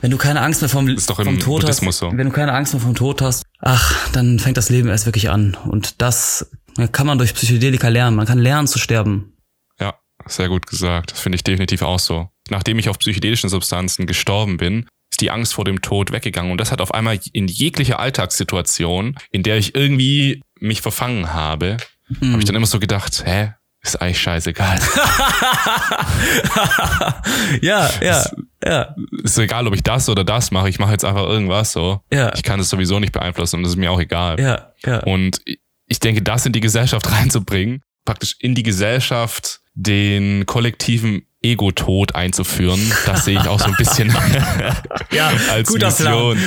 Wenn du keine Angst mehr vom, vom Tod Buddhismus hast, so. wenn du keine Angst mehr vom Tod hast, ach, dann fängt das Leben erst wirklich an. Und das kann man durch Psychedelika lernen. Man kann lernen zu sterben. Ja, sehr gut gesagt. Das finde ich definitiv auch so. Nachdem ich auf psychedelischen Substanzen gestorben bin, ist die Angst vor dem Tod weggegangen. Und das hat auf einmal in jeglicher Alltagssituation, in der ich irgendwie mich verfangen habe, mhm. habe ich dann immer so gedacht, hä, ist eigentlich scheißegal. ja, ja, ja. Ist egal, ob ich das oder das mache. Ich mache jetzt einfach irgendwas so. Ja. Ich kann es sowieso nicht beeinflussen und das ist mir auch egal. Ja, ja. Und ich denke, das in die Gesellschaft reinzubringen, praktisch in die Gesellschaft den kollektiven Ego-Tod einzuführen, das sehe ich auch so ein bisschen ja, als guter Mission.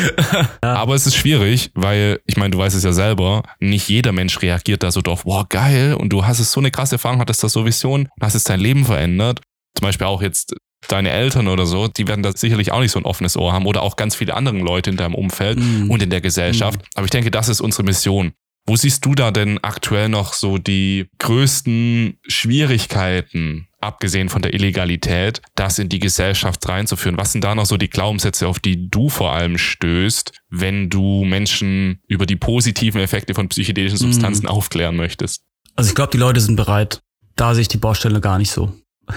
Aber es ist schwierig, weil, ich meine, du weißt es ja selber, nicht jeder Mensch reagiert da so drauf, wow, geil, und du hast es so eine krasse Erfahrung, hattest da so Vision, hast es dein Leben verändert. Zum Beispiel auch jetzt deine Eltern oder so, die werden da sicherlich auch nicht so ein offenes Ohr haben oder auch ganz viele andere Leute in deinem Umfeld Mm. und in der Gesellschaft. Aber ich denke, das ist unsere Mission. Wo siehst du da denn aktuell noch so die größten Schwierigkeiten, abgesehen von der Illegalität, das in die Gesellschaft reinzuführen? Was sind da noch so die Glaubenssätze, auf die du vor allem stößt, wenn du Menschen über die positiven Effekte von psychedelischen Substanzen aufklären möchtest? Also ich glaube, die Leute sind bereit. Da sehe ich die Baustelle gar nicht so.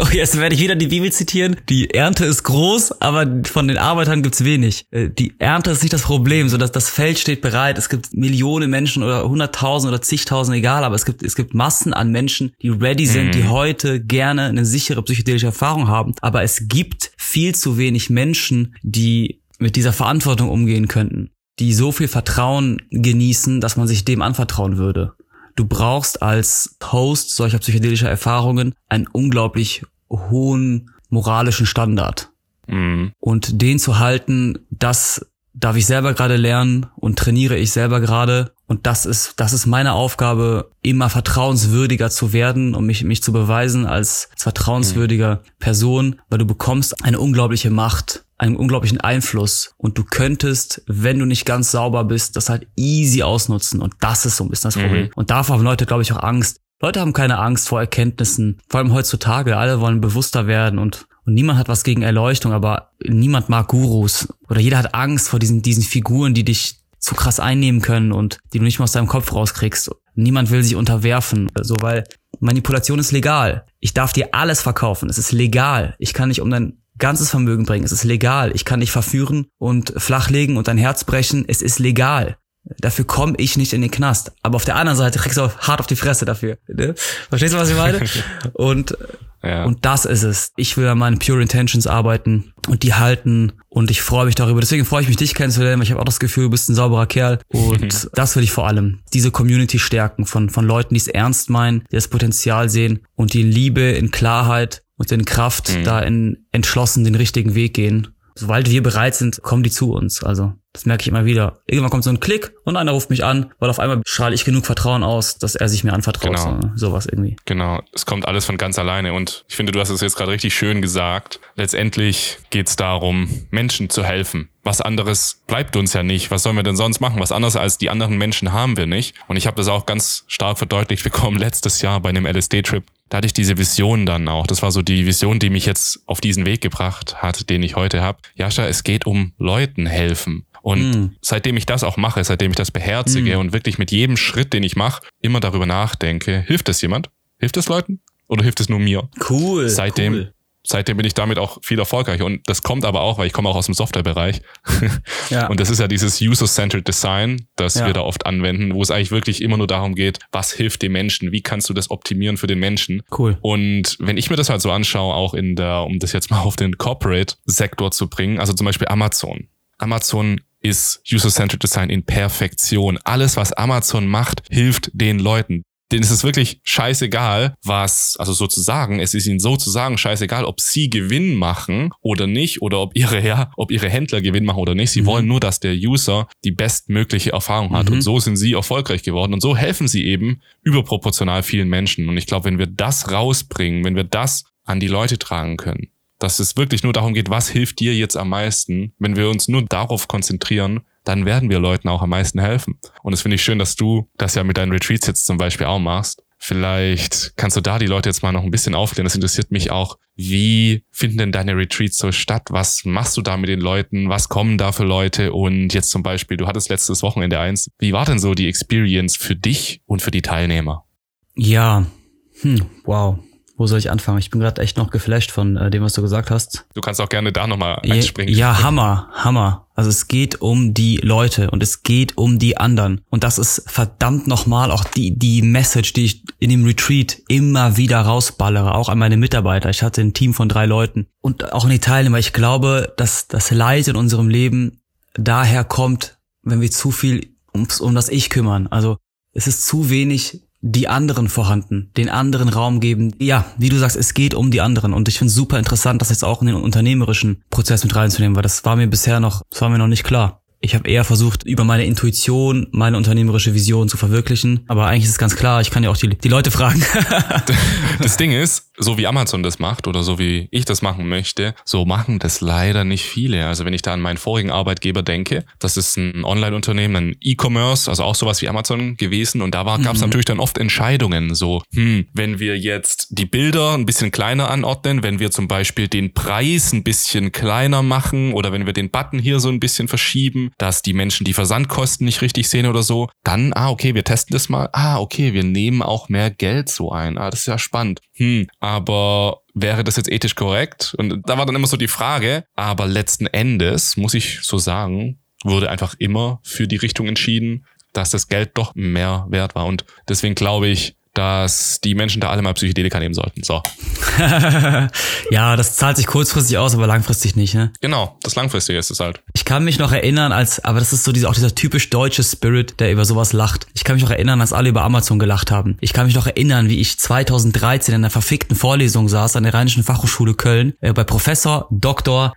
Oh, Jetzt werde ich wieder die Bibel zitieren. Die Ernte ist groß, aber von den Arbeitern gibt's wenig. Äh, Die Ernte ist nicht das Problem, so dass das Feld steht bereit. Es gibt Millionen Menschen oder hunderttausend oder zigtausend, egal, aber es gibt, es gibt Massen an Menschen, die ready sind, die heute gerne eine sichere psychedelische Erfahrung haben. Aber es gibt viel zu wenig Menschen, die mit dieser Verantwortung umgehen könnten, die so viel Vertrauen genießen, dass man sich dem anvertrauen würde. Du brauchst als Host solcher psychedelischer Erfahrungen einen unglaublich hohen moralischen Standard. Mhm. Und den zu halten, das darf ich selber gerade lernen und trainiere ich selber gerade. Und das ist, das ist meine Aufgabe, immer vertrauenswürdiger zu werden und mich, mich zu beweisen als, als vertrauenswürdiger Person, weil du bekommst eine unglaubliche Macht, einen unglaublichen Einfluss und du könntest, wenn du nicht ganz sauber bist, das halt easy ausnutzen und das ist so ein bisschen das Problem. Und davor haben Leute, glaube ich, auch Angst. Leute haben keine Angst vor Erkenntnissen, vor allem heutzutage. Alle wollen bewusster werden und, und niemand hat was gegen Erleuchtung, aber niemand mag Gurus. Oder jeder hat Angst vor diesen, diesen Figuren, die dich zu krass einnehmen können und die du nicht mal aus deinem Kopf rauskriegst. Niemand will sich unterwerfen, so weil Manipulation ist legal. Ich darf dir alles verkaufen. Es ist legal. Ich kann dich um dein ganzes Vermögen bringen. Es ist legal. Ich kann dich verführen und flachlegen und dein Herz brechen. Es ist legal. Dafür komme ich nicht in den Knast. Aber auf der anderen Seite kriegst du auch hart auf die Fresse dafür. Ne? Verstehst du, was ich meine? Und Ja. und das ist es. Ich will an meinen Pure Intentions arbeiten und die halten und ich freue mich darüber. Deswegen freue ich mich, dich kennenzulernen, weil ich habe auch das Gefühl, du bist ein sauberer Kerl und das will ich vor allem. Diese Community stärken von, von Leuten, die es ernst meinen, die das Potenzial sehen und die in Liebe, in Klarheit und in Kraft da in entschlossen den richtigen Weg gehen. Sobald wir bereit sind, kommen die zu uns. Also, das merke ich immer wieder. Irgendwann kommt so ein Klick und einer ruft mich an, weil auf einmal strahle ich genug Vertrauen aus, dass er sich mir anvertraut. Genau. So, sowas irgendwie. Genau, es kommt alles von ganz alleine und ich finde, du hast es jetzt gerade richtig schön gesagt. Letztendlich geht es darum, Menschen zu helfen. Was anderes bleibt uns ja nicht. Was sollen wir denn sonst machen? Was anderes als die anderen Menschen haben wir nicht. Und ich habe das auch ganz stark verdeutlicht bekommen letztes Jahr bei einem LSD-Trip. Da hatte ich diese Vision dann auch. Das war so die Vision, die mich jetzt auf diesen Weg gebracht hat, den ich heute habe. Jascha, es geht um Leuten helfen. Und Mm. seitdem ich das auch mache, seitdem ich das beherzige und wirklich mit jedem Schritt, den ich mache, immer darüber nachdenke, hilft es jemand? Hilft es Leuten? Oder hilft es nur mir? Cool. Seitdem, Cool. seitdem bin ich damit auch viel erfolgreich. Und das kommt aber auch, weil ich komme auch aus dem Softwarebereich. Ja. Und das ist ja dieses User-Centered Design, das Ja. wir da oft anwenden, wo es eigentlich wirklich immer nur darum geht, was hilft dem Menschen? Wie kannst du das optimieren für den Menschen? Cool. Und wenn ich mir das halt so anschaue, auch in der, um das jetzt mal auf den Corporate-Sektor zu bringen, also zum Beispiel Amazon. Amazon ist User-Centered Design in Perfektion. Alles, was Amazon macht, hilft den Leuten. Denen ist es wirklich scheißegal, was, also sozusagen, es ist ihnen sozusagen scheißegal, ob sie Gewinn machen oder nicht, oder ob ihre, ja, ob ihre Händler Gewinn machen oder nicht. Sie Mhm. wollen nur, dass der User die bestmögliche Erfahrung hat. Mhm. Und so sind sie erfolgreich geworden. Und so helfen sie eben überproportional vielen Menschen. Und ich glaube, wenn wir das rausbringen, wenn wir das an die Leute tragen können, dass es wirklich nur darum geht, was hilft dir jetzt am meisten, wenn wir uns nur darauf konzentrieren, dann werden wir Leuten auch am meisten helfen. Und es finde ich schön, dass du das ja mit deinen Retreats jetzt zum Beispiel auch machst. Vielleicht kannst du da die Leute jetzt mal noch ein bisschen aufklären. Das interessiert mich auch. Wie finden denn deine Retreats so statt? Was machst du da mit den Leuten? Was kommen da für Leute? Und jetzt zum Beispiel, du hattest letztes Wochenende eins. Wie war denn so die Experience für dich und für die Teilnehmer? Ja, hm, wow. Wo soll ich anfangen? Ich bin gerade echt noch geflasht von äh, dem, was du gesagt hast. Du kannst auch gerne da nochmal einspringen. Ja, Hammer, Hammer. Also es geht um die Leute und es geht um die anderen. Und das ist verdammt nochmal auch die, die Message, die ich in dem Retreat immer wieder rausballere, auch an meine Mitarbeiter. Ich hatte ein Team von drei Leuten und auch an die Teilnehmer. Ich glaube, dass das Leid in unserem Leben daher kommt, wenn wir zu viel ums, um das Ich kümmern. Also es ist zu wenig die anderen vorhanden, den anderen Raum geben. Ja, wie du sagst, es geht um die anderen und ich finde es super interessant, das jetzt auch in den unternehmerischen Prozess mit reinzunehmen, weil das war mir bisher noch, das war mir noch nicht klar. Ich habe eher versucht, über meine Intuition meine unternehmerische Vision zu verwirklichen. Aber eigentlich ist es ganz klar, ich kann ja auch die, die Leute fragen. das Ding ist, so wie Amazon das macht oder so wie ich das machen möchte, so machen das leider nicht viele. Also wenn ich da an meinen vorigen Arbeitgeber denke, das ist ein Online-Unternehmen, ein E-Commerce, also auch sowas wie Amazon gewesen. Und da gab es mhm. natürlich dann oft Entscheidungen. So, hm, wenn wir jetzt die Bilder ein bisschen kleiner anordnen, wenn wir zum Beispiel den Preis ein bisschen kleiner machen oder wenn wir den Button hier so ein bisschen verschieben, dass die Menschen die Versandkosten nicht richtig sehen oder so. Dann, ah, okay, wir testen das mal. Ah, okay, wir nehmen auch mehr Geld so ein. Ah, das ist ja spannend. Hm, aber wäre das jetzt ethisch korrekt? Und da war dann immer so die Frage. Aber letzten Endes, muss ich so sagen, wurde einfach immer für die Richtung entschieden, dass das Geld doch mehr wert war. Und deswegen glaube ich, dass die Menschen da alle mal Psychedelika nehmen sollten. So. ja, das zahlt sich kurzfristig aus, aber langfristig nicht, ne? Genau, das langfristige ist es halt. Ich kann mich noch erinnern, als, aber das ist so dieser, auch dieser typisch deutsche Spirit, der über sowas lacht. Ich kann mich noch erinnern, als alle über Amazon gelacht haben. Ich kann mich noch erinnern, wie ich 2013 in einer verfickten Vorlesung saß an der Rheinischen Fachhochschule Köln äh, bei Professor Dr.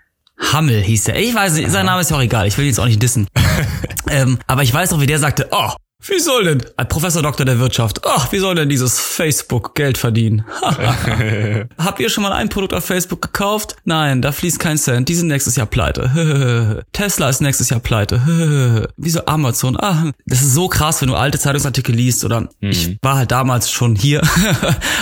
Hammel hieß er. Ich weiß nicht, sein Name ist ja auch egal. Ich will ihn jetzt auch nicht dissen. ähm, aber ich weiß noch, wie der sagte, oh, wie soll denn, ein Professor Doktor der Wirtschaft, ach, wie soll denn dieses Facebook Geld verdienen? Habt ihr schon mal ein Produkt auf Facebook gekauft? Nein, da fließt kein Cent, die sind nächstes Jahr pleite. Tesla ist nächstes Jahr pleite. Wieso Amazon? Ah, das ist so krass, wenn du alte Zeitungsartikel liest oder mhm. ich war halt damals schon hier,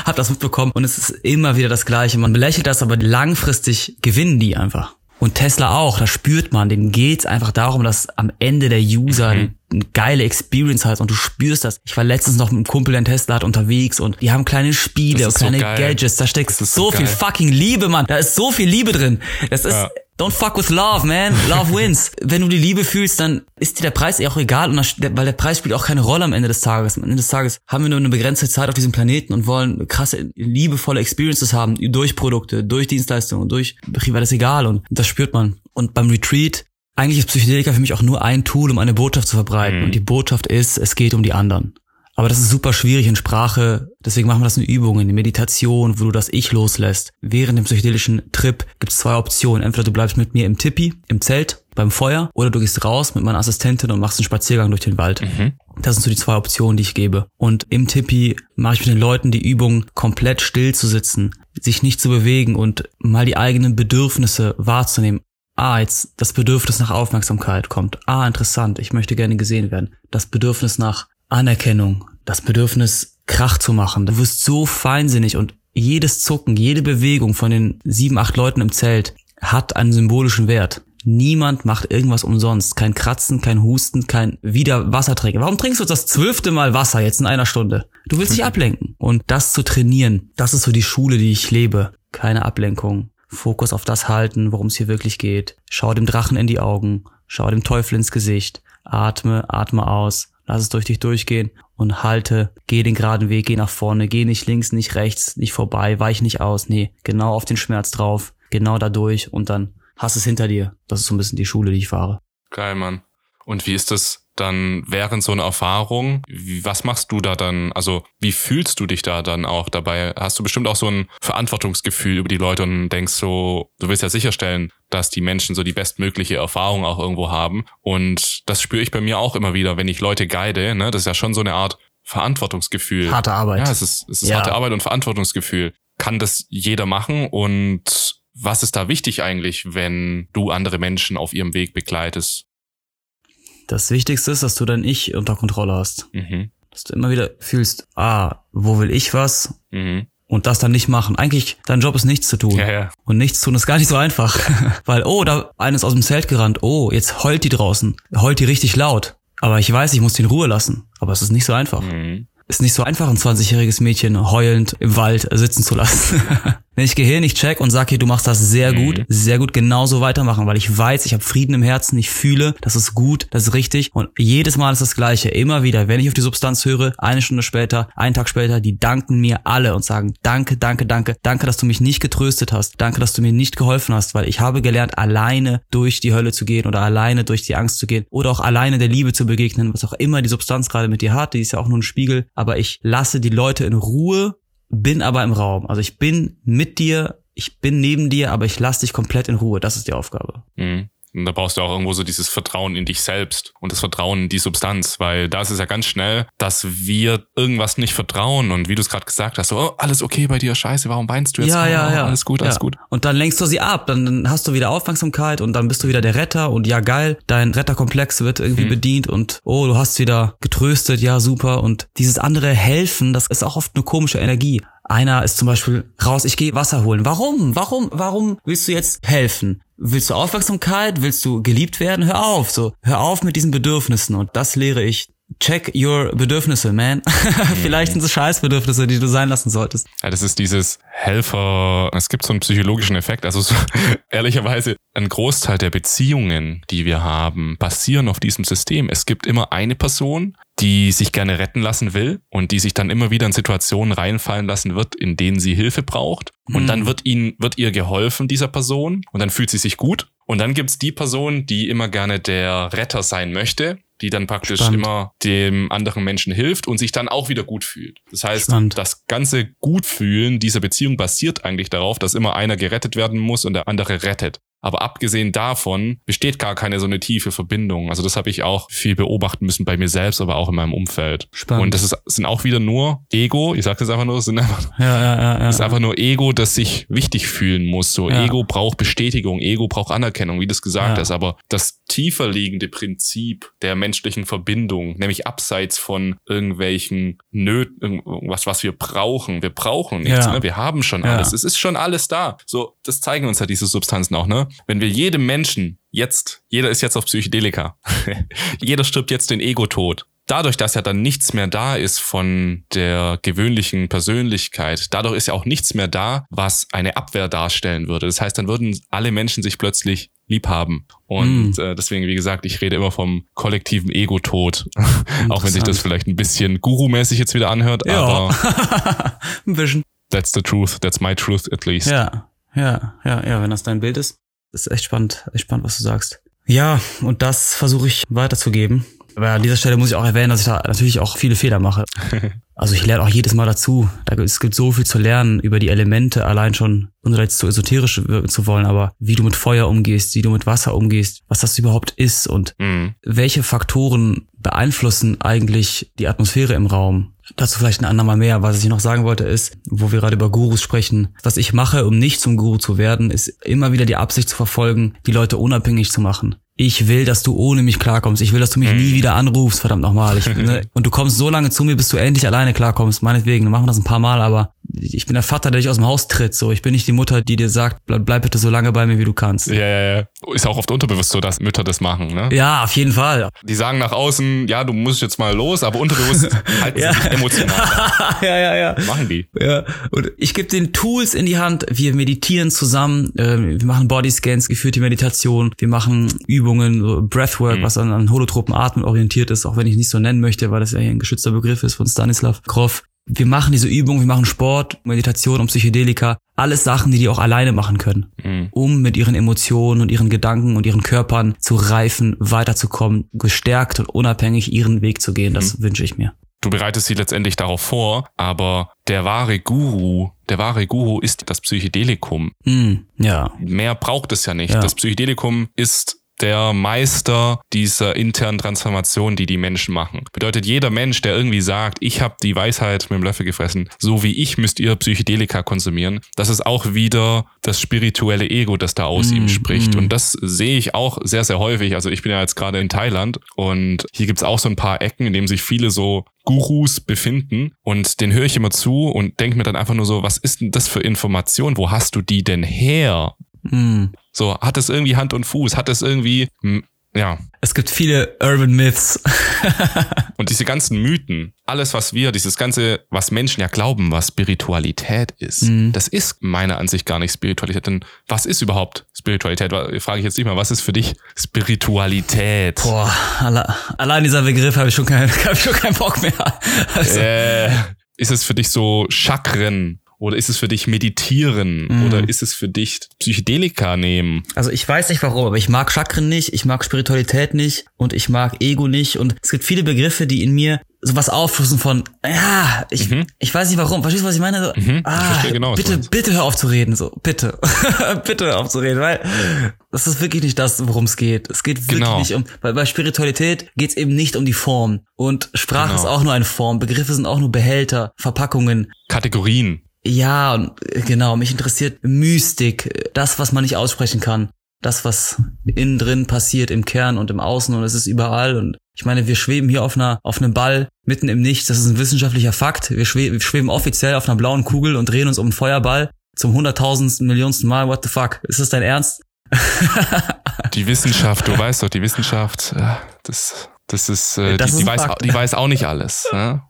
hab das mitbekommen und es ist immer wieder das Gleiche. Man belächelt das, aber langfristig gewinnen die einfach. Und Tesla auch, da spürt man, denen geht's einfach darum, dass am Ende der User mhm. Eine geile Experience hat und du spürst das. Ich war letztens noch mit einem Kumpel, der einen Tesla hat, unterwegs und die haben kleine Spiele und kleine so Gadgets. Da steckt so, so viel fucking Liebe, Mann. Da ist so viel Liebe drin. Das ist, ja. Don't fuck with love, man. Love wins. Wenn du die Liebe fühlst, dann ist dir der Preis eh auch egal, und das, weil der Preis spielt auch keine Rolle am Ende des Tages. Am Ende des Tages haben wir nur eine begrenzte Zeit auf diesem Planeten und wollen krasse, liebevolle Experiences haben durch Produkte, durch Dienstleistungen, durch das egal und das spürt man. Und beim Retreat eigentlich ist Psychedelika für mich auch nur ein Tool, um eine Botschaft zu verbreiten. Mhm. Und die Botschaft ist, es geht um die anderen. Aber das ist super schwierig in Sprache. Deswegen machen wir das in Übungen, in Meditation, wo du das Ich loslässt. Während dem psychedelischen Trip gibt es zwei Optionen. Entweder du bleibst mit mir im Tippi, im Zelt, beim Feuer, oder du gehst raus mit meiner Assistentin und machst einen Spaziergang durch den Wald. Mhm. Das sind so die zwei Optionen, die ich gebe. Und im Tippi mache ich mit den Leuten die Übung, komplett still zu sitzen, sich nicht zu bewegen und mal die eigenen Bedürfnisse wahrzunehmen. Ah, jetzt das Bedürfnis nach Aufmerksamkeit kommt. Ah, interessant, ich möchte gerne gesehen werden. Das Bedürfnis nach Anerkennung, das Bedürfnis, Krach zu machen. Du wirst so feinsinnig und jedes Zucken, jede Bewegung von den sieben, acht Leuten im Zelt hat einen symbolischen Wert. Niemand macht irgendwas umsonst. Kein Kratzen, kein Husten, kein wieder Wasser trinken. Warum trinkst du das zwölfte Mal Wasser jetzt in einer Stunde? Du willst dich ablenken. Und das zu trainieren, das ist so die Schule, die ich lebe. Keine Ablenkung. Fokus auf das halten, worum es hier wirklich geht. Schau dem Drachen in die Augen. Schau dem Teufel ins Gesicht. Atme, atme aus lass es durch dich durchgehen und halte, geh den geraden Weg, geh nach vorne, geh nicht links, nicht rechts, nicht vorbei, weich nicht aus, nee, genau auf den Schmerz drauf, genau da durch und dann hast es hinter dir. Das ist so ein bisschen die Schule, die ich fahre. Geil, Mann. Und wie ist das dann während so einer Erfahrung, was machst du da dann? Also wie fühlst du dich da dann auch dabei? Hast du bestimmt auch so ein Verantwortungsgefühl über die Leute und denkst so, du willst ja sicherstellen, dass die Menschen so die bestmögliche Erfahrung auch irgendwo haben. Und das spüre ich bei mir auch immer wieder, wenn ich Leute guide. Ne? Das ist ja schon so eine Art Verantwortungsgefühl. Harte Arbeit. Ja, es ist, es ist ja. harte Arbeit und Verantwortungsgefühl. Kann das jeder machen und was ist da wichtig eigentlich, wenn du andere Menschen auf ihrem Weg begleitest? Das Wichtigste ist, dass du dein Ich unter Kontrolle hast. Mhm. Dass du immer wieder fühlst, ah, wo will ich was? Mhm. Und das dann nicht machen. Eigentlich, dein Job ist nichts zu tun. Ja, ja. Und nichts tun ist gar nicht so einfach. Weil, oh, da eines aus dem Zelt gerannt. Oh, jetzt heult die draußen. Heult die richtig laut. Aber ich weiß, ich muss die in Ruhe lassen. Aber es ist nicht so einfach. Mhm. Ist nicht so einfach, ein 20-jähriges Mädchen heulend im Wald sitzen zu lassen. Wenn ich gehe hin, ich check und sag hier, du machst das sehr gut, Mhm. sehr gut, genauso weitermachen, weil ich weiß, ich habe Frieden im Herzen, ich fühle, das ist gut, das ist richtig. Und jedes Mal ist das Gleiche, immer wieder, wenn ich auf die Substanz höre, eine Stunde später, einen Tag später, die danken mir alle und sagen, danke, danke, danke, danke, dass du mich nicht getröstet hast, danke, dass du mir nicht geholfen hast, weil ich habe gelernt, alleine durch die Hölle zu gehen oder alleine durch die Angst zu gehen oder auch alleine der Liebe zu begegnen, was auch immer die Substanz gerade mit dir hat, die ist ja auch nur ein Spiegel, aber ich lasse die Leute in Ruhe bin aber im Raum. Also ich bin mit dir, ich bin neben dir, aber ich lasse dich komplett in Ruhe. Das ist die Aufgabe. Mhm. Und da brauchst du auch irgendwo so dieses Vertrauen in dich selbst und das Vertrauen in die Substanz, weil da ist es ja ganz schnell, dass wir irgendwas nicht vertrauen und wie du es gerade gesagt hast, so, oh, alles okay bei dir, scheiße, warum weinst du jetzt? Ja, oh, ja, ja. Alles gut, alles ja. gut. Und dann lenkst du sie ab, dann dann hast du wieder Aufmerksamkeit und dann bist du wieder der Retter und ja geil, dein Retterkomplex wird irgendwie Mhm. bedient und oh, du hast wieder getröstet, ja super. Und dieses andere Helfen, das ist auch oft eine komische Energie. Einer ist zum Beispiel raus, ich gehe Wasser holen. Warum? Warum? Warum willst du jetzt helfen? Willst du Aufmerksamkeit? Willst du geliebt werden? Hör auf, so. Hör auf mit diesen Bedürfnissen. Und das lehre ich. Check your Bedürfnisse, man. Vielleicht sind es Scheißbedürfnisse, die du sein lassen solltest. Ja, das ist dieses Helfer, es gibt so einen psychologischen Effekt, also so, ehrlicherweise ein Großteil der Beziehungen, die wir haben, basieren auf diesem System. Es gibt immer eine Person, die sich gerne retten lassen will und die sich dann immer wieder in Situationen reinfallen lassen wird, in denen sie Hilfe braucht. Und dann wird ihnen, wird ihr geholfen, dieser Person, und dann fühlt sie sich gut. Und dann gibt's die Person, die immer gerne der Retter sein möchte, die dann praktisch Spannend. immer dem anderen Menschen hilft und sich dann auch wieder gut fühlt. Das heißt, Spannend. das ganze Gutfühlen dieser Beziehung basiert eigentlich darauf, dass immer einer gerettet werden muss und der andere rettet. Aber abgesehen davon besteht gar keine so eine tiefe Verbindung. Also das habe ich auch viel beobachten müssen bei mir selbst, aber auch in meinem Umfeld. Spannend. Und das ist, sind auch wieder nur Ego, ich sage das einfach nur, es sind einfach, Ja, ja, ja, ja. ist einfach nur Ego, das sich wichtig fühlen muss. So Ja. Ego braucht Bestätigung, Ego braucht Anerkennung, wie du es gesagt Ja. hast. Aber das tiefer liegende Prinzip der menschlichen Verbindung, nämlich abseits von irgendwelchen Nöten, irgendwas, was wir brauchen. Wir brauchen nichts, ne? Wir haben schon alles. Es ist schon alles da. So, das zeigen uns ja diese Substanzen auch, ne? Wenn wir jedem Menschen jetzt, jeder ist jetzt auf Psychedelika, jeder stirbt jetzt den Ego-Tod. Dadurch, dass ja dann nichts mehr da ist von der gewöhnlichen Persönlichkeit, dadurch ist ja auch nichts mehr da, was eine Abwehr darstellen würde. Das heißt, dann würden alle Menschen sich plötzlich lieb haben. Und äh, deswegen, wie gesagt, ich rede immer vom kollektiven Ego-Tod. auch wenn sich das vielleicht ein bisschen Guru-mäßig jetzt wieder anhört, aber Ja. Ein bisschen. that's the truth, that's my truth at least. Ja, ja, ja, ja, wenn das dein Bild ist. Das ist echt spannend, echt spannend, was du sagst. Ja, und das versuche ich weiterzugeben. Aber an dieser Stelle muss ich auch erwähnen, dass ich da natürlich auch viele Fehler mache. Also ich lerne auch jedes Mal dazu. Da, es gibt so viel zu lernen über die Elemente, allein schon, ohne jetzt zu esoterisch wirken zu wollen, aber wie du mit Feuer umgehst, wie du mit Wasser umgehst, was das überhaupt ist und Mhm. welche Faktoren beeinflussen eigentlich die Atmosphäre im Raum? Dazu vielleicht ein andermal mehr. Was ich noch sagen wollte ist, wo wir gerade über Gurus sprechen, was ich mache, um nicht zum Guru zu werden, ist immer wieder die Absicht zu verfolgen, die Leute unabhängig zu machen. Ich will, dass du ohne mich klarkommst. Ich will, dass du mich nie wieder anrufst, verdammt nochmal. Ich, ne? Und du kommst so lange zu mir, bis du endlich alleine klarkommst. Meinetwegen, dann machen wir das ein paar Mal, aber ich bin der Vater, der dich aus dem Haus tritt. So, ich bin nicht die Mutter, die dir sagt, bleib, bleib bitte so lange bei mir, wie du kannst. Ja, ja, ja. Ist auch oft unterbewusst so, dass Mütter das machen, ne? Ja, auf jeden Fall. Die sagen nach außen, ja, du musst jetzt mal los, aber unterbewusst halten Ja. sie sich emotional. ja, ja, ja. Machen die. Ja, und ich gebe den Tools in die Hand. Wir meditieren zusammen, äh, wir machen Bodyscans, geführte Meditation, wir machen Übungen, so Breathwork, Mhm. was an, an holotropen Atmen orientiert ist, auch wenn ich nicht so nennen möchte, weil das ja hier ein geschützter Begriff ist von Stanislav Grof. Wir machen diese Übungen, wir machen Sport, Meditation und Psychedelika, alles Sachen, die die auch alleine machen können, Mhm. um mit ihren Emotionen und ihren Gedanken und ihren Körpern zu reifen, weiterzukommen, gestärkt und unabhängig ihren Weg zu gehen. Das wünsche ich mir. Du bereitest sie letztendlich darauf vor, aber der wahre Guru, der wahre Guru ist das Psychedelikum. Hm, ja, Mehr braucht es ja nicht. Ja. Das Psychedelikum ist der Meister dieser internen Transformation, die die Menschen machen. Bedeutet, jeder Mensch, der irgendwie sagt, ich habe die Weisheit mit dem Löffel gefressen, so wie ich müsst ihr Psychedelika konsumieren, das ist auch wieder das spirituelle Ego, das da aus Mm, ihm spricht. mm. Und das sehe ich auch sehr, sehr häufig. Also ich bin ja jetzt gerade in Thailand und hier gibt's auch so ein paar Ecken, in denen sich viele so Gurus befinden und den höre ich immer zu und denke mir dann einfach nur so, was ist denn das für Information? Wo hast du die denn her? Hm, So, hat es irgendwie Hand und Fuß? Hat es irgendwie, m, ja. Es gibt viele Urban Myths. Und diese ganzen Mythen, alles, was wir, dieses ganze, was Menschen ja glauben, was Spiritualität ist, Mhm. das ist meiner Ansicht gar nicht Spiritualität. Denn was ist überhaupt Spiritualität? Frage ich jetzt nicht mal, was ist für dich Spiritualität? Boah, alle, allein dieser Begriff habe ich schon keinen hab schon keinen Bock mehr. Also, Äh, ist es für dich so Chakren? Oder ist es für dich Meditieren? Mhm. Oder ist es für dich Psychedelika nehmen? also ich weiß nicht warum, aber ich mag Chakren nicht, ich mag Spiritualität nicht und ich mag Ego nicht. Und es gibt viele Begriffe, die in mir sowas aufschlüssen von, ja, ich, ich weiß nicht warum. Verstehst du, was ich meine? So, Mhm, ich ah, genau, bitte, bitte hör auf zu reden, so, bitte. bitte hör auf zu reden, weil das ist wirklich nicht das, worum es geht. Es geht wirklich Genau. nicht um, weil bei Spiritualität geht es eben nicht um die Form. Und Sprache Genau. ist auch nur eine Form, Begriffe sind auch nur Behälter, Verpackungen. Kategorien. Ja, äh, genau, mich interessiert Mystik, äh, das, was man nicht aussprechen kann. Das, was innen drin passiert, im Kern und im Außen und es ist überall. Und ich meine, wir schweben hier auf einer, auf einem Ball mitten im Nichts. Das ist ein wissenschaftlicher Fakt. Wir, schwe wir schweben offiziell auf einer blauen Kugel und drehen uns um einen Feuerball zum hunderttausendsten, millionsten Mal. What the fuck? Ist das dein Ernst? Die Wissenschaft, du weißt doch, die Wissenschaft, äh, das, das ist, äh, Das die, ist die, weiß, die weiß auch nicht alles. Ne?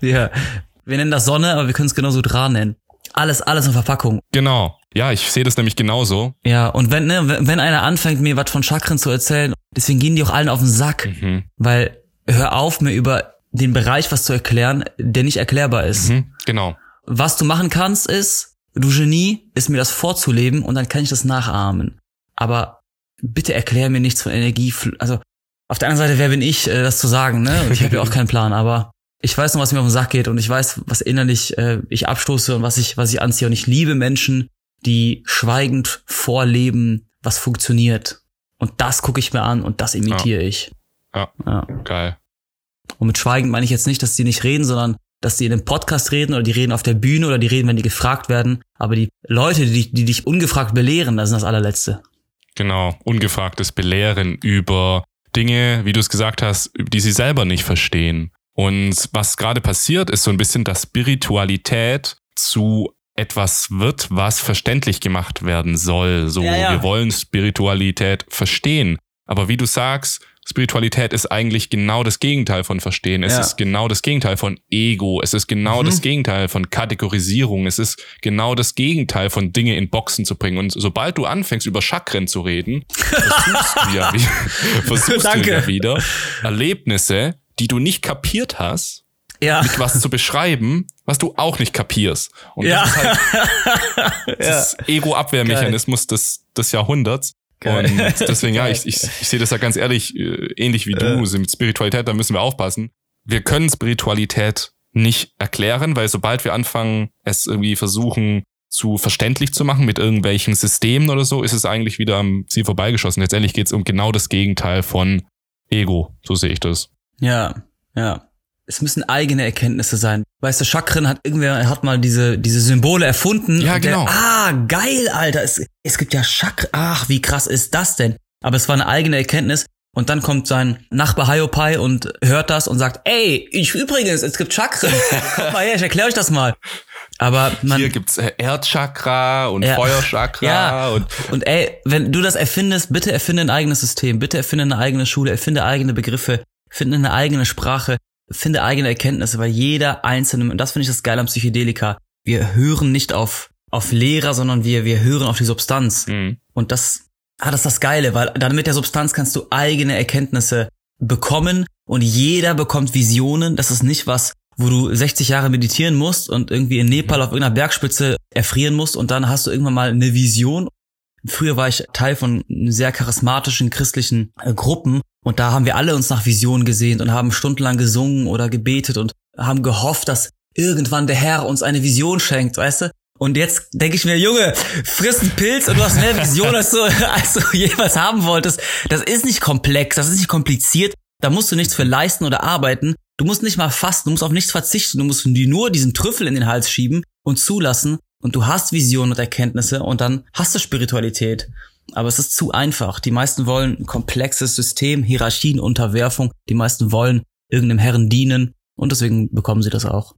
Ja. Wir nennen das Sonne, aber wir können es genauso Dra nennen. Alles, alles in Verpackung. Genau. Ja, ich sehe das nämlich genauso. Ja, und wenn, ne, wenn einer anfängt, mir was von Chakren zu erzählen, deswegen gehen die auch allen auf den Sack. Mhm. Weil hör auf, mir über den Bereich was zu erklären, der nicht erklärbar ist. Mhm. Genau. Was du machen kannst, ist, du Genie, ist mir das vorzuleben und dann kann ich das nachahmen. Aber bitte erklär mir nichts von Energie. Also auf der anderen Seite, wer bin ich, äh, das zu sagen, ne? Ich habe ja auch keinen Plan, aber ich weiß noch, was mir auf den Sack geht und ich weiß, was innerlich äh, ich abstoße und was ich, was ich anziehe. Und ich liebe Menschen, die schweigend vorleben, was funktioniert. Und das gucke ich mir an und das imitiere ich. Ja. ja. Geil. Und mit schweigend meine ich jetzt nicht, dass die nicht reden, sondern dass die in einem Podcast reden oder die reden auf der Bühne oder die reden, wenn die gefragt werden. Aber die Leute, die, dich- die dich ungefragt belehren, das sind das allerletzte. Genau. Ungefragtes Belehren über Dinge, wie du es gesagt hast, die sie selber nicht verstehen. Und was gerade passiert, ist so ein bisschen, dass Spiritualität zu etwas wird, was verständlich gemacht werden soll. So, Ja, ja. wir wollen Spiritualität verstehen. Aber wie du sagst, Spiritualität ist eigentlich genau das Gegenteil von Verstehen. Es Ja. ist genau das Gegenteil von Ego. Es ist genau Mhm. das Gegenteil von Kategorisierung. Es ist genau das Gegenteil von Dinge in Boxen zu bringen. Und sobald du anfängst, über Chakren zu reden, versuchst du ja, wie, versuchst du ja wieder Erlebnisse, die du nicht kapiert hast, Ja. mit was zu beschreiben, was du auch nicht kapierst. Und Ja. das ist halt das Ego-Abwehrmechanismus des, des Jahrhunderts. Geil. Und deswegen, ja, ich, ich, ich sehe das ja ganz ehrlich, äh, ähnlich wie du, so mit Spiritualität, da müssen wir aufpassen. Wir können Spiritualität nicht erklären, weil sobald wir anfangen, es irgendwie versuchen zu verständlich zu machen mit irgendwelchen Systemen oder so, ist es eigentlich wieder am Ziel vorbeigeschossen. Letztendlich geht es um genau das Gegenteil von Ego, so sehe ich das. Ja, ja. Es müssen eigene Erkenntnisse sein. Weißt du, Chakren hat irgendwer hat mal diese diese Symbole erfunden. Ja, und der, genau. Ah, geil, Alter. Es, es gibt ja Chakren. Ach, wie krass ist das denn? Aber es war eine eigene Erkenntnis. Und dann kommt sein Nachbar Hiopai und hört das und sagt, ey, ich übrigens, es gibt Chakren. Kommt mal her, ich erkläre euch das mal. Aber man, Hier gibt's Erdchakra und Ja. Feuerchakra Ja. und Und ey, wenn du das erfindest, bitte erfinde ein eigenes System, bitte erfinde eine eigene Schule, erfinde eigene Begriffe, finde eine eigene Sprache, finde eigene Erkenntnisse, weil jeder einzelne, und das finde ich das Geile am Psychedelika, wir hören nicht auf, auf Lehrer, sondern wir, wir hören auf die Substanz. Mhm. Und das, ah, das ist das Geile, weil dann mit der Substanz kannst du eigene Erkenntnisse bekommen und jeder bekommt Visionen. Das ist nicht was, wo du 60 Jahre meditieren musst und irgendwie in Nepal auf irgendeiner Bergspitze erfrieren musst und dann hast du irgendwann mal eine Vision. Früher war ich Teil von sehr charismatischen christlichen äh, Gruppen und da haben wir alle uns nach Visionen gesehnt und haben stundenlang gesungen oder gebetet und haben gehofft, dass irgendwann der Herr uns eine Vision schenkt, weißt du? Und jetzt denke ich mir, Junge, friss einen Pilz und du hast mehr Vision, als du, als du jemals haben wolltest. Das ist nicht komplex, das ist nicht kompliziert. Da musst du nichts für leisten oder arbeiten. Du musst nicht mal fasten, du musst auf nichts verzichten. Du musst nur diesen Trüffel in den Hals schieben und zulassen. Und du hast Visionen und Erkenntnisse und dann hast du Spiritualität. Aber es ist zu einfach. Die meisten wollen ein komplexes System, Hierarchien, Unterwerfung. Die meisten wollen irgendeinem Herren dienen. Und deswegen bekommen sie das auch.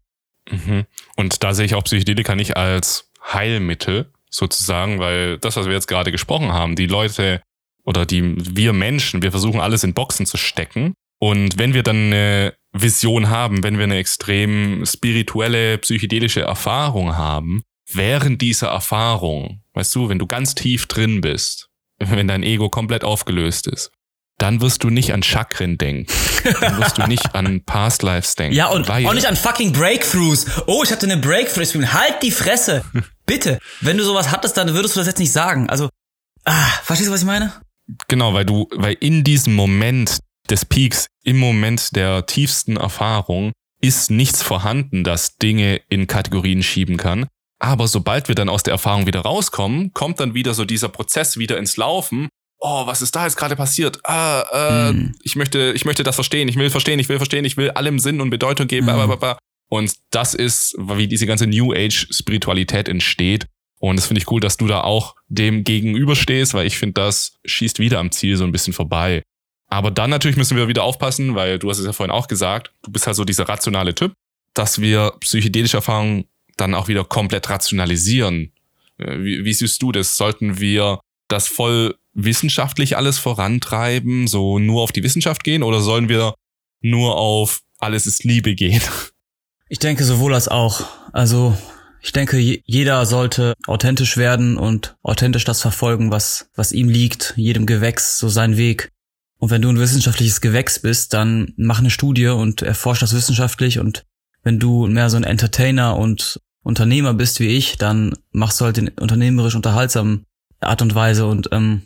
Mhm. Und da sehe ich auch Psychedelika nicht als Heilmittel sozusagen, weil das, was wir jetzt gerade gesprochen haben, die Leute oder die wir Menschen, wir versuchen alles in Boxen zu stecken. Und wenn wir dann eine Vision haben, wenn wir eine extrem spirituelle, psychedelische Erfahrung haben, während dieser Erfahrung, weißt du, wenn du ganz tief drin bist, wenn dein Ego komplett aufgelöst ist, dann wirst du nicht an Chakren denken. Dann wirst du nicht an Past Lives denken. Ja, und auch nicht an fucking Breakthroughs. Oh, ich hatte eine Breakthrough. Halt die Fresse. Bitte. Wenn du sowas hattest, dann würdest du das jetzt nicht sagen. Also, ah, verstehst du, was ich meine? Genau, weil du, weil in diesem Moment des Peaks, im Moment der tiefsten Erfahrung, ist nichts vorhanden, das Dinge in Kategorien schieben kann. Aber sobald wir dann aus der Erfahrung wieder rauskommen, kommt dann wieder so dieser Prozess wieder ins Laufen. Oh, was ist da jetzt gerade passiert? Ah, äh, hm. ich möchte, ich möchte das verstehen. Ich will verstehen. Ich will verstehen. Ich will allem Sinn und Bedeutung geben. Hm. Und das ist, wie diese ganze New Age Spiritualität entsteht. Und das finde ich cool, dass du da auch dem gegenüberstehst, weil ich finde, das schießt wieder am Ziel so ein bisschen vorbei. Aber dann natürlich müssen wir wieder aufpassen, weil du hast es ja vorhin auch gesagt, du bist halt so dieser rationale Typ, dass wir psychedelische Erfahrungen dann auch wieder komplett rationalisieren. Äh, wie, wie siehst du das? Sollten wir das voll wissenschaftlich alles vorantreiben, so nur auf die Wissenschaft gehen oder sollen wir nur auf alles ist Liebe gehen? Ich denke sowohl als auch. Also ich denke, jeder sollte authentisch werden und authentisch das verfolgen, was, was ihm liegt, jedem Gewächs, so sein Weg. Und wenn du ein wissenschaftliches Gewächs bist, dann mach eine Studie und erforsch das wissenschaftlich und wenn du mehr so ein Entertainer und Unternehmer bist wie ich, dann machst du halt den unternehmerisch unterhaltsamen Art und Weise. Und ähm,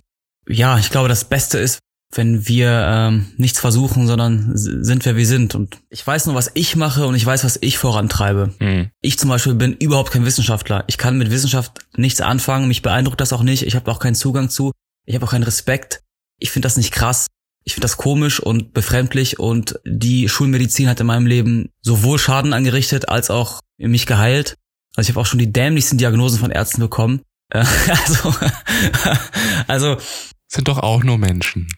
ja, ich glaube, das Beste ist, wenn wir ähm, nichts versuchen, sondern sind wer wir sind. Und ich weiß nur, was ich mache und ich weiß, was ich vorantreibe. Mhm. Ich zum Beispiel bin überhaupt kein Wissenschaftler. Ich kann mit Wissenschaft nichts anfangen. Mich beeindruckt das auch nicht. Ich habe auch keinen Zugang zu. Ich habe auch keinen Respekt. Ich finde das nicht krass ich finde das komisch und befremdlich und die Schulmedizin hat in meinem Leben sowohl Schaden angerichtet als auch mich geheilt. Also ich habe auch schon die dämlichsten Diagnosen von Ärzten bekommen. Äh, also, also sind doch auch nur Menschen.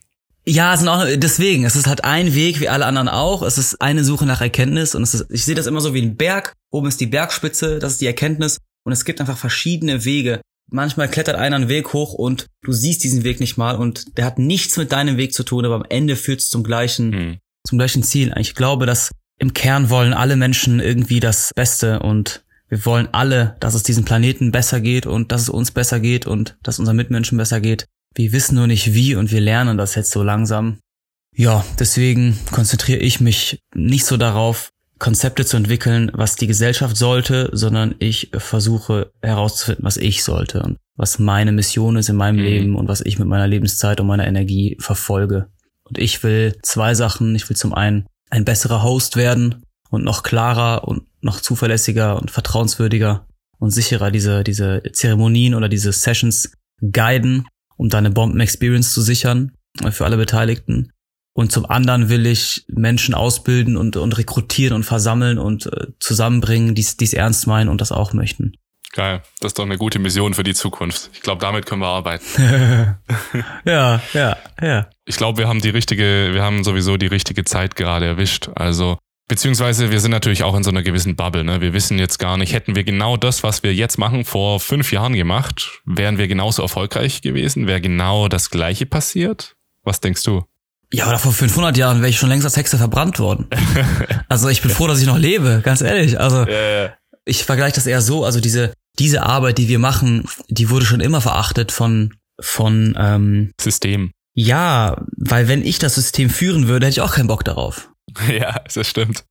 Ja, sind auch deswegen. Es ist halt ein Weg wie alle anderen auch. Es ist eine Suche nach Erkenntnis und es ist, ich sehe das immer so wie ein Berg. Oben ist die Bergspitze, das ist die Erkenntnis und es gibt einfach verschiedene Wege, manchmal klettert einer einen Weg hoch und du siehst diesen Weg nicht mal und der hat nichts mit deinem Weg zu tun, aber am Ende führt es zum gleichen, mhm. zum gleichen Ziel. Ich glaube, dass im Kern wollen alle Menschen irgendwie das Beste und wir wollen alle, dass es diesem Planeten besser geht und dass es uns besser geht und dass unseren Mitmenschen besser geht. Wir wissen nur nicht wie und wir lernen das jetzt so langsam. Ja, deswegen konzentriere ich mich nicht so darauf, Konzepte zu entwickeln, was die Gesellschaft sollte, sondern ich versuche herauszufinden, was ich sollte und was meine Mission ist in meinem mhm. Leben und was ich mit meiner Lebenszeit und meiner Energie verfolge. Und ich will zwei Sachen. Ich will zum einen ein besserer Host werden und noch klarer und noch zuverlässiger und vertrauenswürdiger und sicherer diese, diese Zeremonien oder diese Sessions guiden, um deine Bomben-Experience zu sichern für alle Beteiligten. Und zum anderen will ich Menschen ausbilden und, und rekrutieren und versammeln und äh, zusammenbringen, die es ernst meinen und das auch möchten. Geil, das ist doch eine gute Mission für die Zukunft. Ich glaube, damit können wir arbeiten. ja, ja, ja. Ich glaube, wir haben die richtige, wir haben sowieso die richtige Zeit gerade erwischt. Also Beziehungsweise wir sind natürlich auch in so einer gewissen Bubble. Ne? Wir wissen jetzt gar nicht, hätten wir genau das, was wir jetzt machen, vor fünf Jahren gemacht, wären wir genauso erfolgreich gewesen? Wäre genau das Gleiche passiert? Was denkst du? Ja, oder vor 500 Jahren wäre ich schon längst als Hexe verbrannt worden. also ich bin froh, dass ich noch lebe, ganz ehrlich. Also ja, ja. ich vergleiche das eher so, also diese, diese Arbeit, die wir machen, die wurde schon immer verachtet von, von ähm, System. Ja, weil wenn ich das System führen würde, hätte ich auch keinen Bock darauf. Ja, das stimmt.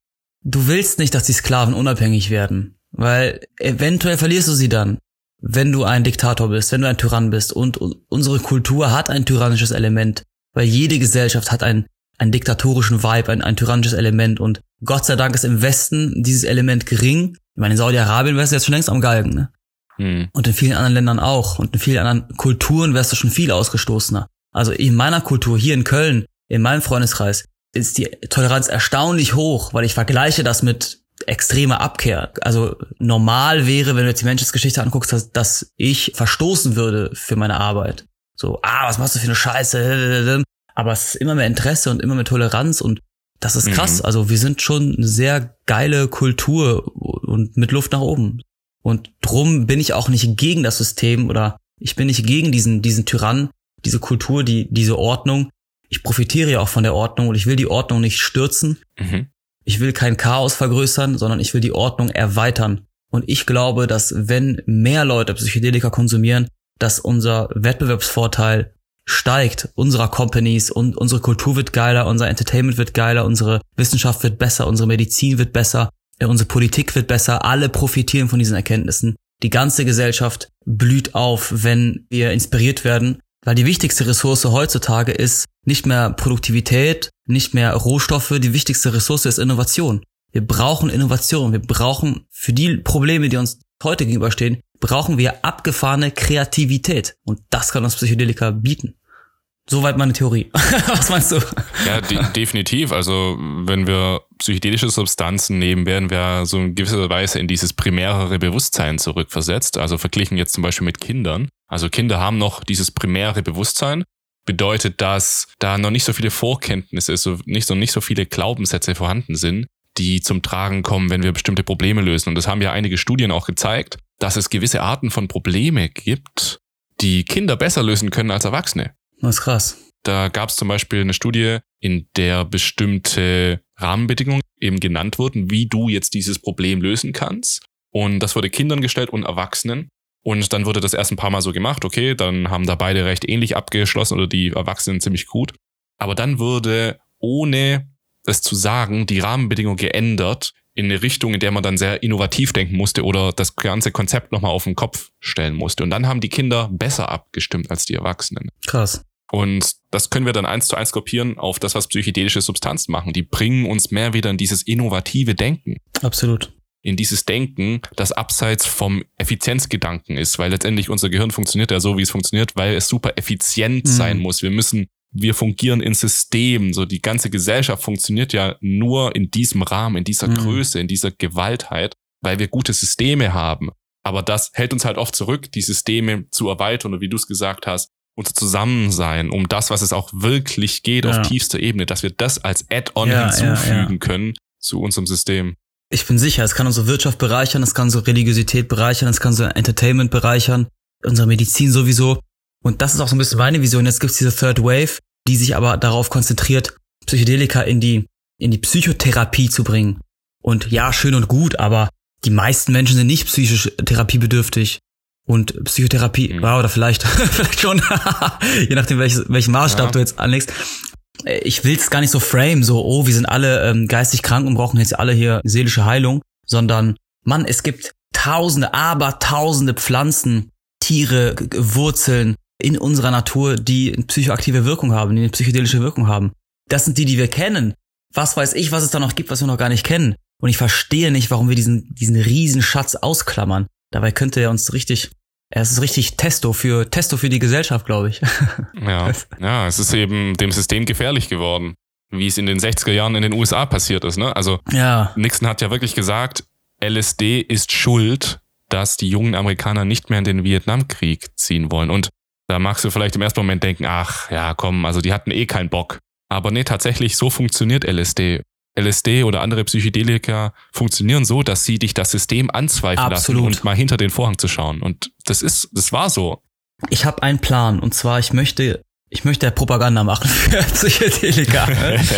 Du willst nicht, dass die Sklaven unabhängig werden, weil eventuell verlierst du sie dann, wenn du ein Diktator bist, wenn du ein Tyrann bist. Und unsere Kultur hat ein tyrannisches Element weil jede Gesellschaft hat einen, einen diktatorischen Vibe, ein, ein tyrannisches Element und Gott sei Dank ist im Westen dieses Element gering. Ich meine, in Saudi-Arabien wärst du jetzt schon längst am Galgen, ne? Hm. Und in vielen anderen Ländern auch. Und in vielen anderen Kulturen wärst du schon viel ausgestoßener. Also in meiner Kultur, hier in Köln, in meinem Freundeskreis, ist die Toleranz erstaunlich hoch, weil ich vergleiche das mit extremer Abkehr. Also normal wäre, wenn du jetzt die Menschheitsgeschichte anguckst, dass, dass ich verstoßen würde für meine Arbeit. So, ah, was machst du für eine Scheiße? Aber es ist immer mehr Interesse und immer mehr Toleranz und das ist krass. Mhm. Also wir sind schon eine sehr geile Kultur und mit Luft nach oben. Und drum bin ich auch nicht gegen das System oder ich bin nicht gegen diesen, diesen Tyrann, diese Kultur, die, diese Ordnung. Ich profitiere ja auch von der Ordnung und ich will die Ordnung nicht stürzen. Mhm. Ich will kein Chaos vergrößern, sondern ich will die Ordnung erweitern. Und ich glaube, dass wenn mehr Leute Psychedelika konsumieren, dass unser Wettbewerbsvorteil steigt, unserer Companies und unsere Kultur wird geiler, unser Entertainment wird geiler, unsere Wissenschaft wird besser, unsere Medizin wird besser, äh, unsere Politik wird besser, alle profitieren von diesen Erkenntnissen. Die ganze Gesellschaft blüht auf, wenn wir inspiriert werden, weil die wichtigste Ressource heutzutage ist nicht mehr Produktivität, nicht mehr Rohstoffe, die wichtigste Ressource ist Innovation. Wir brauchen Innovation, wir brauchen für die Probleme, die uns heute gegenüberstehen, brauchen wir abgefahrene Kreativität. Und das kann uns Psychedelika bieten. Soweit meine Theorie. Was meinst du? Ja, de definitiv. Also wenn wir psychedelische Substanzen nehmen, werden wir so in gewisser Weise in dieses primärere Bewusstsein zurückversetzt. Also verglichen jetzt zum Beispiel mit Kindern. Also Kinder haben noch dieses primäre Bewusstsein. Bedeutet, dass da noch nicht so viele Vorkenntnisse, so nicht so, nicht so viele Glaubenssätze vorhanden sind, die zum Tragen kommen, wenn wir bestimmte Probleme lösen. Und das haben ja einige Studien auch gezeigt, dass es gewisse Arten von Probleme gibt, die Kinder besser lösen können als Erwachsene. Das ist krass. Da gab es zum Beispiel eine Studie, in der bestimmte Rahmenbedingungen eben genannt wurden, wie du jetzt dieses Problem lösen kannst. Und das wurde Kindern gestellt und Erwachsenen. Und dann wurde das erst ein paar Mal so gemacht, okay, dann haben da beide recht ähnlich abgeschlossen oder die Erwachsenen ziemlich gut. Aber dann wurde, ohne es zu sagen, die Rahmenbedingungen geändert in eine Richtung, in der man dann sehr innovativ denken musste oder das ganze Konzept nochmal auf den Kopf stellen musste. Und dann haben die Kinder besser abgestimmt als die Erwachsenen. Krass. Und das können wir dann eins zu eins kopieren auf das, was psychedelische Substanzen machen. Die bringen uns mehr wieder in dieses innovative Denken. Absolut. In dieses Denken, das abseits vom Effizienzgedanken ist, weil letztendlich unser Gehirn funktioniert ja so, wie es funktioniert, weil es super effizient mhm. sein muss. Wir müssen, wir fungieren in Systemen. So die ganze Gesellschaft funktioniert ja nur in diesem Rahmen, in dieser mhm. Größe, in dieser Gewaltheit, weil wir gute Systeme haben. Aber das hält uns halt oft zurück, die Systeme zu erweitern oder wie du es gesagt hast, unser Zusammensein, um das, was es auch wirklich geht ja. auf tiefster Ebene, dass wir das als Add-on ja, hinzufügen ja, können zu unserem System. Ich bin sicher, es kann unsere Wirtschaft bereichern, es kann so Religiosität bereichern, es kann so Entertainment bereichern, unsere Medizin sowieso. Und das ist auch so ein bisschen meine Vision. Jetzt gibt's diese Third Wave, die sich aber darauf konzentriert, Psychedelika in die, in die Psychotherapie zu bringen. Und ja, schön und gut, aber die meisten Menschen sind nicht psychisch therapiebedürftig. Und Psychotherapie, mhm. wow, oder vielleicht, vielleicht schon, je nachdem, welches, welchen Maßstab ja. du jetzt anlegst. Ich will es gar nicht so frame, so, oh, wir sind alle ähm, geistig krank und brauchen jetzt alle hier seelische Heilung, sondern, Mann, es gibt tausende, aber tausende Pflanzen, Tiere, Wurzeln in unserer Natur, die psychoaktive Wirkung haben, die eine psychedelische Wirkung haben. Das sind die, die wir kennen. Was weiß ich, was es da noch gibt, was wir noch gar nicht kennen. Und ich verstehe nicht, warum wir diesen, diesen riesen Schatz ausklammern. Dabei könnte er uns richtig, es ist richtig Testo für, Testo für die Gesellschaft, glaube ich. Ja, ja, es ist eben dem System gefährlich geworden. Wie es in den 60er Jahren in den USA passiert ist, ne? Also, ja. Nixon hat ja wirklich gesagt, LSD ist schuld, dass die jungen Amerikaner nicht mehr in den Vietnamkrieg ziehen wollen. Und da magst du vielleicht im ersten Moment denken, ach, ja, komm, also die hatten eh keinen Bock. Aber nee, tatsächlich, so funktioniert LSD. LSD oder andere Psychedelika funktionieren so, dass sie dich das System anzweifeln Absolut. lassen und mal hinter den Vorhang zu schauen. Und das ist, das war so. Ich habe einen Plan und zwar ich möchte ich möchte Propaganda machen für Psychedelika.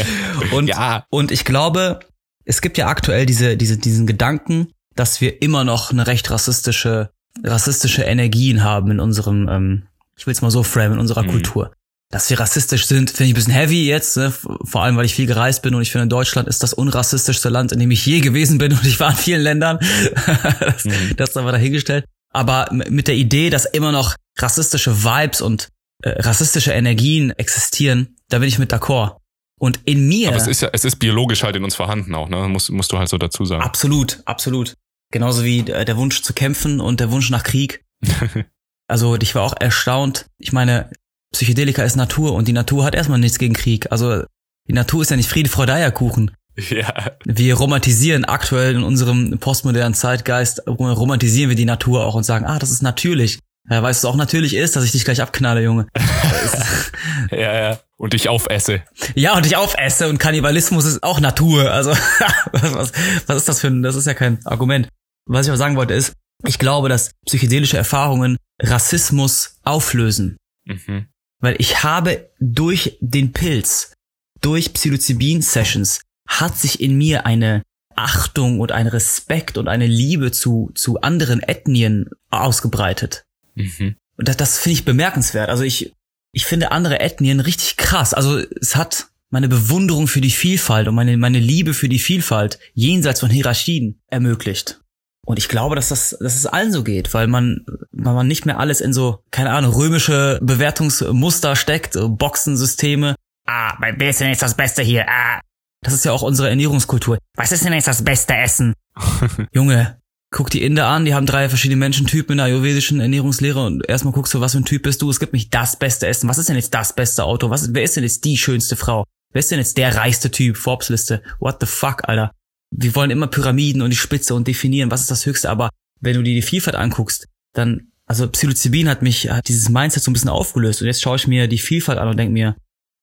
und ja. und ich glaube, es gibt ja aktuell diese diese diesen Gedanken, dass wir immer noch eine recht rassistische rassistische Energien haben in unserem ähm, ich will es mal so framen in unserer mhm. Kultur dass wir rassistisch sind, finde ich ein bisschen heavy jetzt, ne? vor allem weil ich viel gereist bin und ich finde, Deutschland ist das unrassistischste Land, in dem ich je gewesen bin und ich war in vielen Ländern. das, mhm. das ist aber dahingestellt. Aber mit der Idee, dass immer noch rassistische Vibes und äh, rassistische Energien existieren, da bin ich mit d'accord. Und in mir. Aber es ist ja, es ist biologisch halt in uns vorhanden auch, ne? Musst, musst du halt so dazu sagen. Absolut, absolut. Genauso wie der Wunsch zu kämpfen und der Wunsch nach Krieg. also ich war auch erstaunt. Ich meine, Psychedelika ist Natur und die Natur hat erstmal nichts gegen Krieg. Also die Natur ist ja nicht Friede, Freude, Eierkuchen. Ja. Wir romantisieren aktuell in unserem postmodernen Zeitgeist, romantisieren wir die Natur auch und sagen, ah, das ist natürlich. Ja, weißt du, auch natürlich ist, dass ich dich gleich abknalle, Junge. ja, ja. Und dich aufesse. Ja, und dich aufesse und Kannibalismus ist auch Natur. Also, was, was ist das für ein, das ist ja kein Argument. Was ich aber sagen wollte ist, ich glaube, dass psychedelische Erfahrungen Rassismus auflösen. Mhm. Weil ich habe durch den Pilz, durch Psilocybin-Sessions, hat sich in mir eine Achtung und ein Respekt und eine Liebe zu, zu anderen Ethnien ausgebreitet. Mhm. Und das, das finde ich bemerkenswert. Also ich, ich finde andere Ethnien richtig krass. Also es hat meine Bewunderung für die Vielfalt und meine, meine Liebe für die Vielfalt jenseits von Hierarchien ermöglicht. Und ich glaube, dass das, dass es allen so geht, weil man, weil man nicht mehr alles in so, keine Ahnung, römische Bewertungsmuster steckt, Boxensysteme. Ah, wer ist denn jetzt das Beste hier? Ah. Das ist ja auch unsere Ernährungskultur. Was ist denn jetzt das beste Essen? Junge, guck die Inder an, die haben drei verschiedene Menschentypen in der ayurvedischen Ernährungslehre und erstmal guckst du, was für ein Typ bist du. Es gibt nicht das beste Essen. Was ist denn jetzt das beste Auto? Was, wer ist denn jetzt die schönste Frau? Wer ist denn jetzt der reichste Typ? Forbes-Liste. What the fuck, Alter? Wir wollen immer Pyramiden und die Spitze und definieren, was ist das Höchste. Aber wenn du dir die Vielfalt anguckst, dann, also Psilocybin hat mich, hat dieses Mindset so ein bisschen aufgelöst. Und jetzt schaue ich mir die Vielfalt an und denke mir,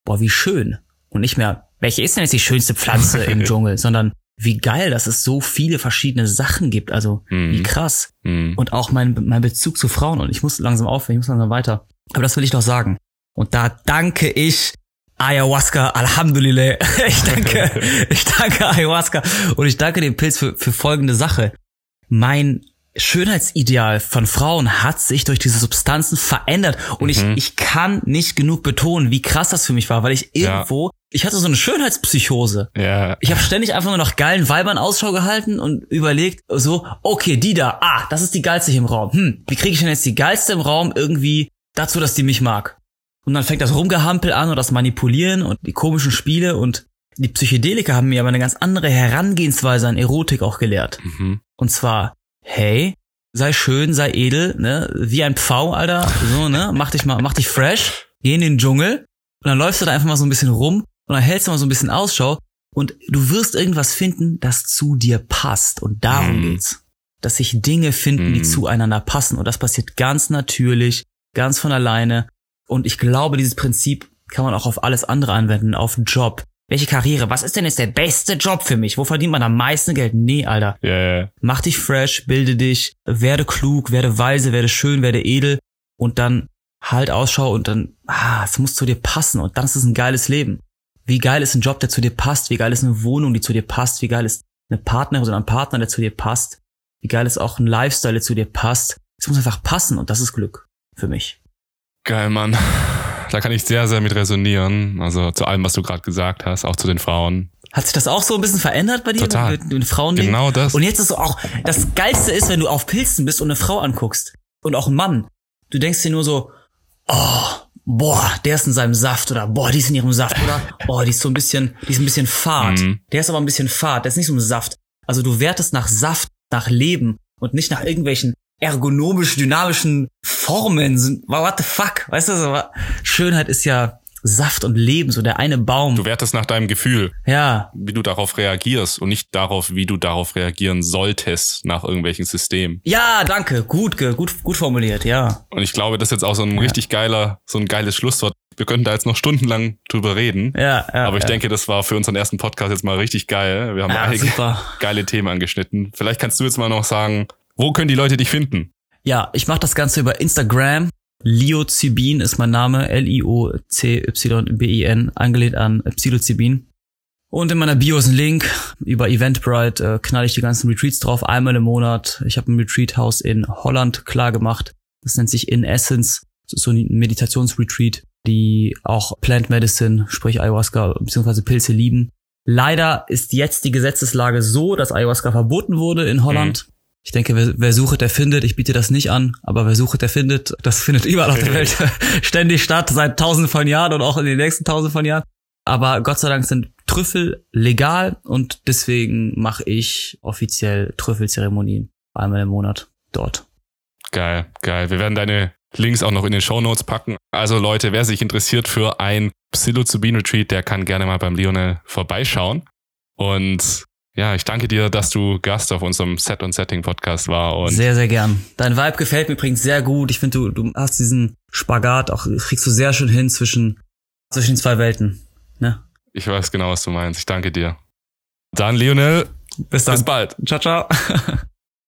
boah, wie schön. Und nicht mehr, welche ist denn jetzt die schönste Pflanze im Dschungel, sondern wie geil, dass es so viele verschiedene Sachen gibt. Also, mhm. wie krass. Mhm. Und auch mein, mein Bezug zu Frauen. Und ich muss langsam aufhören, ich muss langsam weiter. Aber das will ich doch sagen. Und da danke ich Ayahuasca, Alhamdulillah. Ich danke, ich danke Ayahuasca und ich danke dem Pilz für, für folgende Sache. Mein Schönheitsideal von Frauen hat sich durch diese Substanzen verändert und mhm. ich, ich kann nicht genug betonen, wie krass das für mich war, weil ich irgendwo, ja. ich hatte so eine Schönheitspsychose. Ja. Ich habe ständig einfach nur nach geilen Weibern Ausschau gehalten und überlegt so, okay, die da, ah, das ist die geilste hier im Raum. Hm, wie kriege ich denn jetzt die geilste im Raum irgendwie dazu, dass die mich mag? Und dann fängt das Rumgehampel an und das Manipulieren und die komischen Spiele und die Psychedelika haben mir aber eine ganz andere Herangehensweise an Erotik auch gelehrt. Mhm. Und zwar, hey, sei schön, sei edel, ne, wie ein Pfau, Alter, so, ne, mach dich mal, mach dich fresh, geh in den Dschungel und dann läufst du da einfach mal so ein bisschen rum und dann hältst du mal so ein bisschen Ausschau und du wirst irgendwas finden, das zu dir passt und darum mhm. geht's. Dass sich Dinge finden, die mhm. zueinander passen und das passiert ganz natürlich, ganz von alleine und ich glaube, dieses Prinzip kann man auch auf alles andere anwenden, auf Job. Welche Karriere? Was ist denn jetzt der beste Job für mich? Wo verdient man am meisten Geld? Nee, Alter. Yeah. Mach dich fresh, bilde dich, werde klug, werde weise, werde schön, werde edel und dann halt Ausschau und dann, ah, es muss zu dir passen und dann ist es ein geiles Leben. Wie geil ist ein Job, der zu dir passt? Wie geil ist eine Wohnung, die zu dir passt? Wie geil ist eine Partnerin oder ein Partner, der zu dir passt? Wie geil ist auch ein Lifestyle, der zu dir passt? Es muss einfach passen und das ist Glück für mich. Geil, Mann. Da kann ich sehr, sehr mit resonieren. Also zu allem, was du gerade gesagt hast, auch zu den Frauen. Hat sich das auch so ein bisschen verändert bei dir? Total. Mit den Frauen genau das. Und jetzt ist so auch, das Geilste ist, wenn du auf Pilzen bist und eine Frau anguckst. Und auch ein Mann. Du denkst dir nur so, oh, boah, der ist in seinem Saft oder boah, die ist in ihrem Saft oder oh, die ist so ein bisschen, die ist ein bisschen fad. Mhm. Der ist aber ein bisschen fad, der ist nicht so ein Saft. Also du wertest nach Saft, nach Leben und nicht nach irgendwelchen ergonomisch dynamischen Formen sind. What the fuck? Weißt du, so, Schönheit ist ja Saft und Leben, so der eine Baum. Du wertest nach deinem Gefühl. Ja. Wie du darauf reagierst und nicht darauf, wie du darauf reagieren solltest nach irgendwelchen Systemen. Ja, danke. Gut, gut, gut formuliert, ja. Und ich glaube, das ist jetzt auch so ein ja. richtig geiler, so ein geiles Schlusswort. Wir könnten da jetzt noch stundenlang drüber reden. Ja, ja. Aber ich ja. denke, das war für unseren ersten Podcast jetzt mal richtig geil. Wir haben ja, einige super. geile Themen angeschnitten. Vielleicht kannst du jetzt mal noch sagen, wo können die Leute dich finden? Ja, ich mache das Ganze über Instagram. Liozybin ist mein Name, L-I-O-C-Y-B-I-N, angelehnt an Psilocybin. Und in meiner Bio ist ein Link. Über Eventbrite äh, knall ich die ganzen Retreats drauf, einmal im Monat. Ich habe ein Retreat-Haus in Holland klar gemacht. Das nennt sich In Essence. Das ist so ein Meditationsretreat, die auch Plant Medicine, sprich Ayahuasca bzw. Pilze lieben. Leider ist jetzt die Gesetzeslage so, dass Ayahuasca verboten wurde in Holland. Mhm. Ich denke, wer, wer sucht, der findet. Ich biete das nicht an, aber wer sucht, der findet. Das findet überall auf der Welt ständig statt, seit tausenden von Jahren und auch in den nächsten tausenden von Jahren. Aber Gott sei Dank sind Trüffel legal und deswegen mache ich offiziell Trüffelzeremonien einmal im Monat dort. Geil, geil. Wir werden deine Links auch noch in den Show Notes packen. Also Leute, wer sich interessiert für ein Psilocybin Retreat, der kann gerne mal beim Lionel vorbeischauen. Und ja, ich danke dir, dass du Gast auf unserem Set und Setting Podcast war. Und sehr, sehr gern. Dein Vibe gefällt mir übrigens sehr gut. Ich finde, du, du hast diesen Spagat auch, kriegst du sehr schön hin zwischen, zwischen den zwei Welten. Ne? Ich weiß genau, was du meinst. Ich danke dir. Dann, Lionel. Bis dann. Bis bald. Ciao, ciao.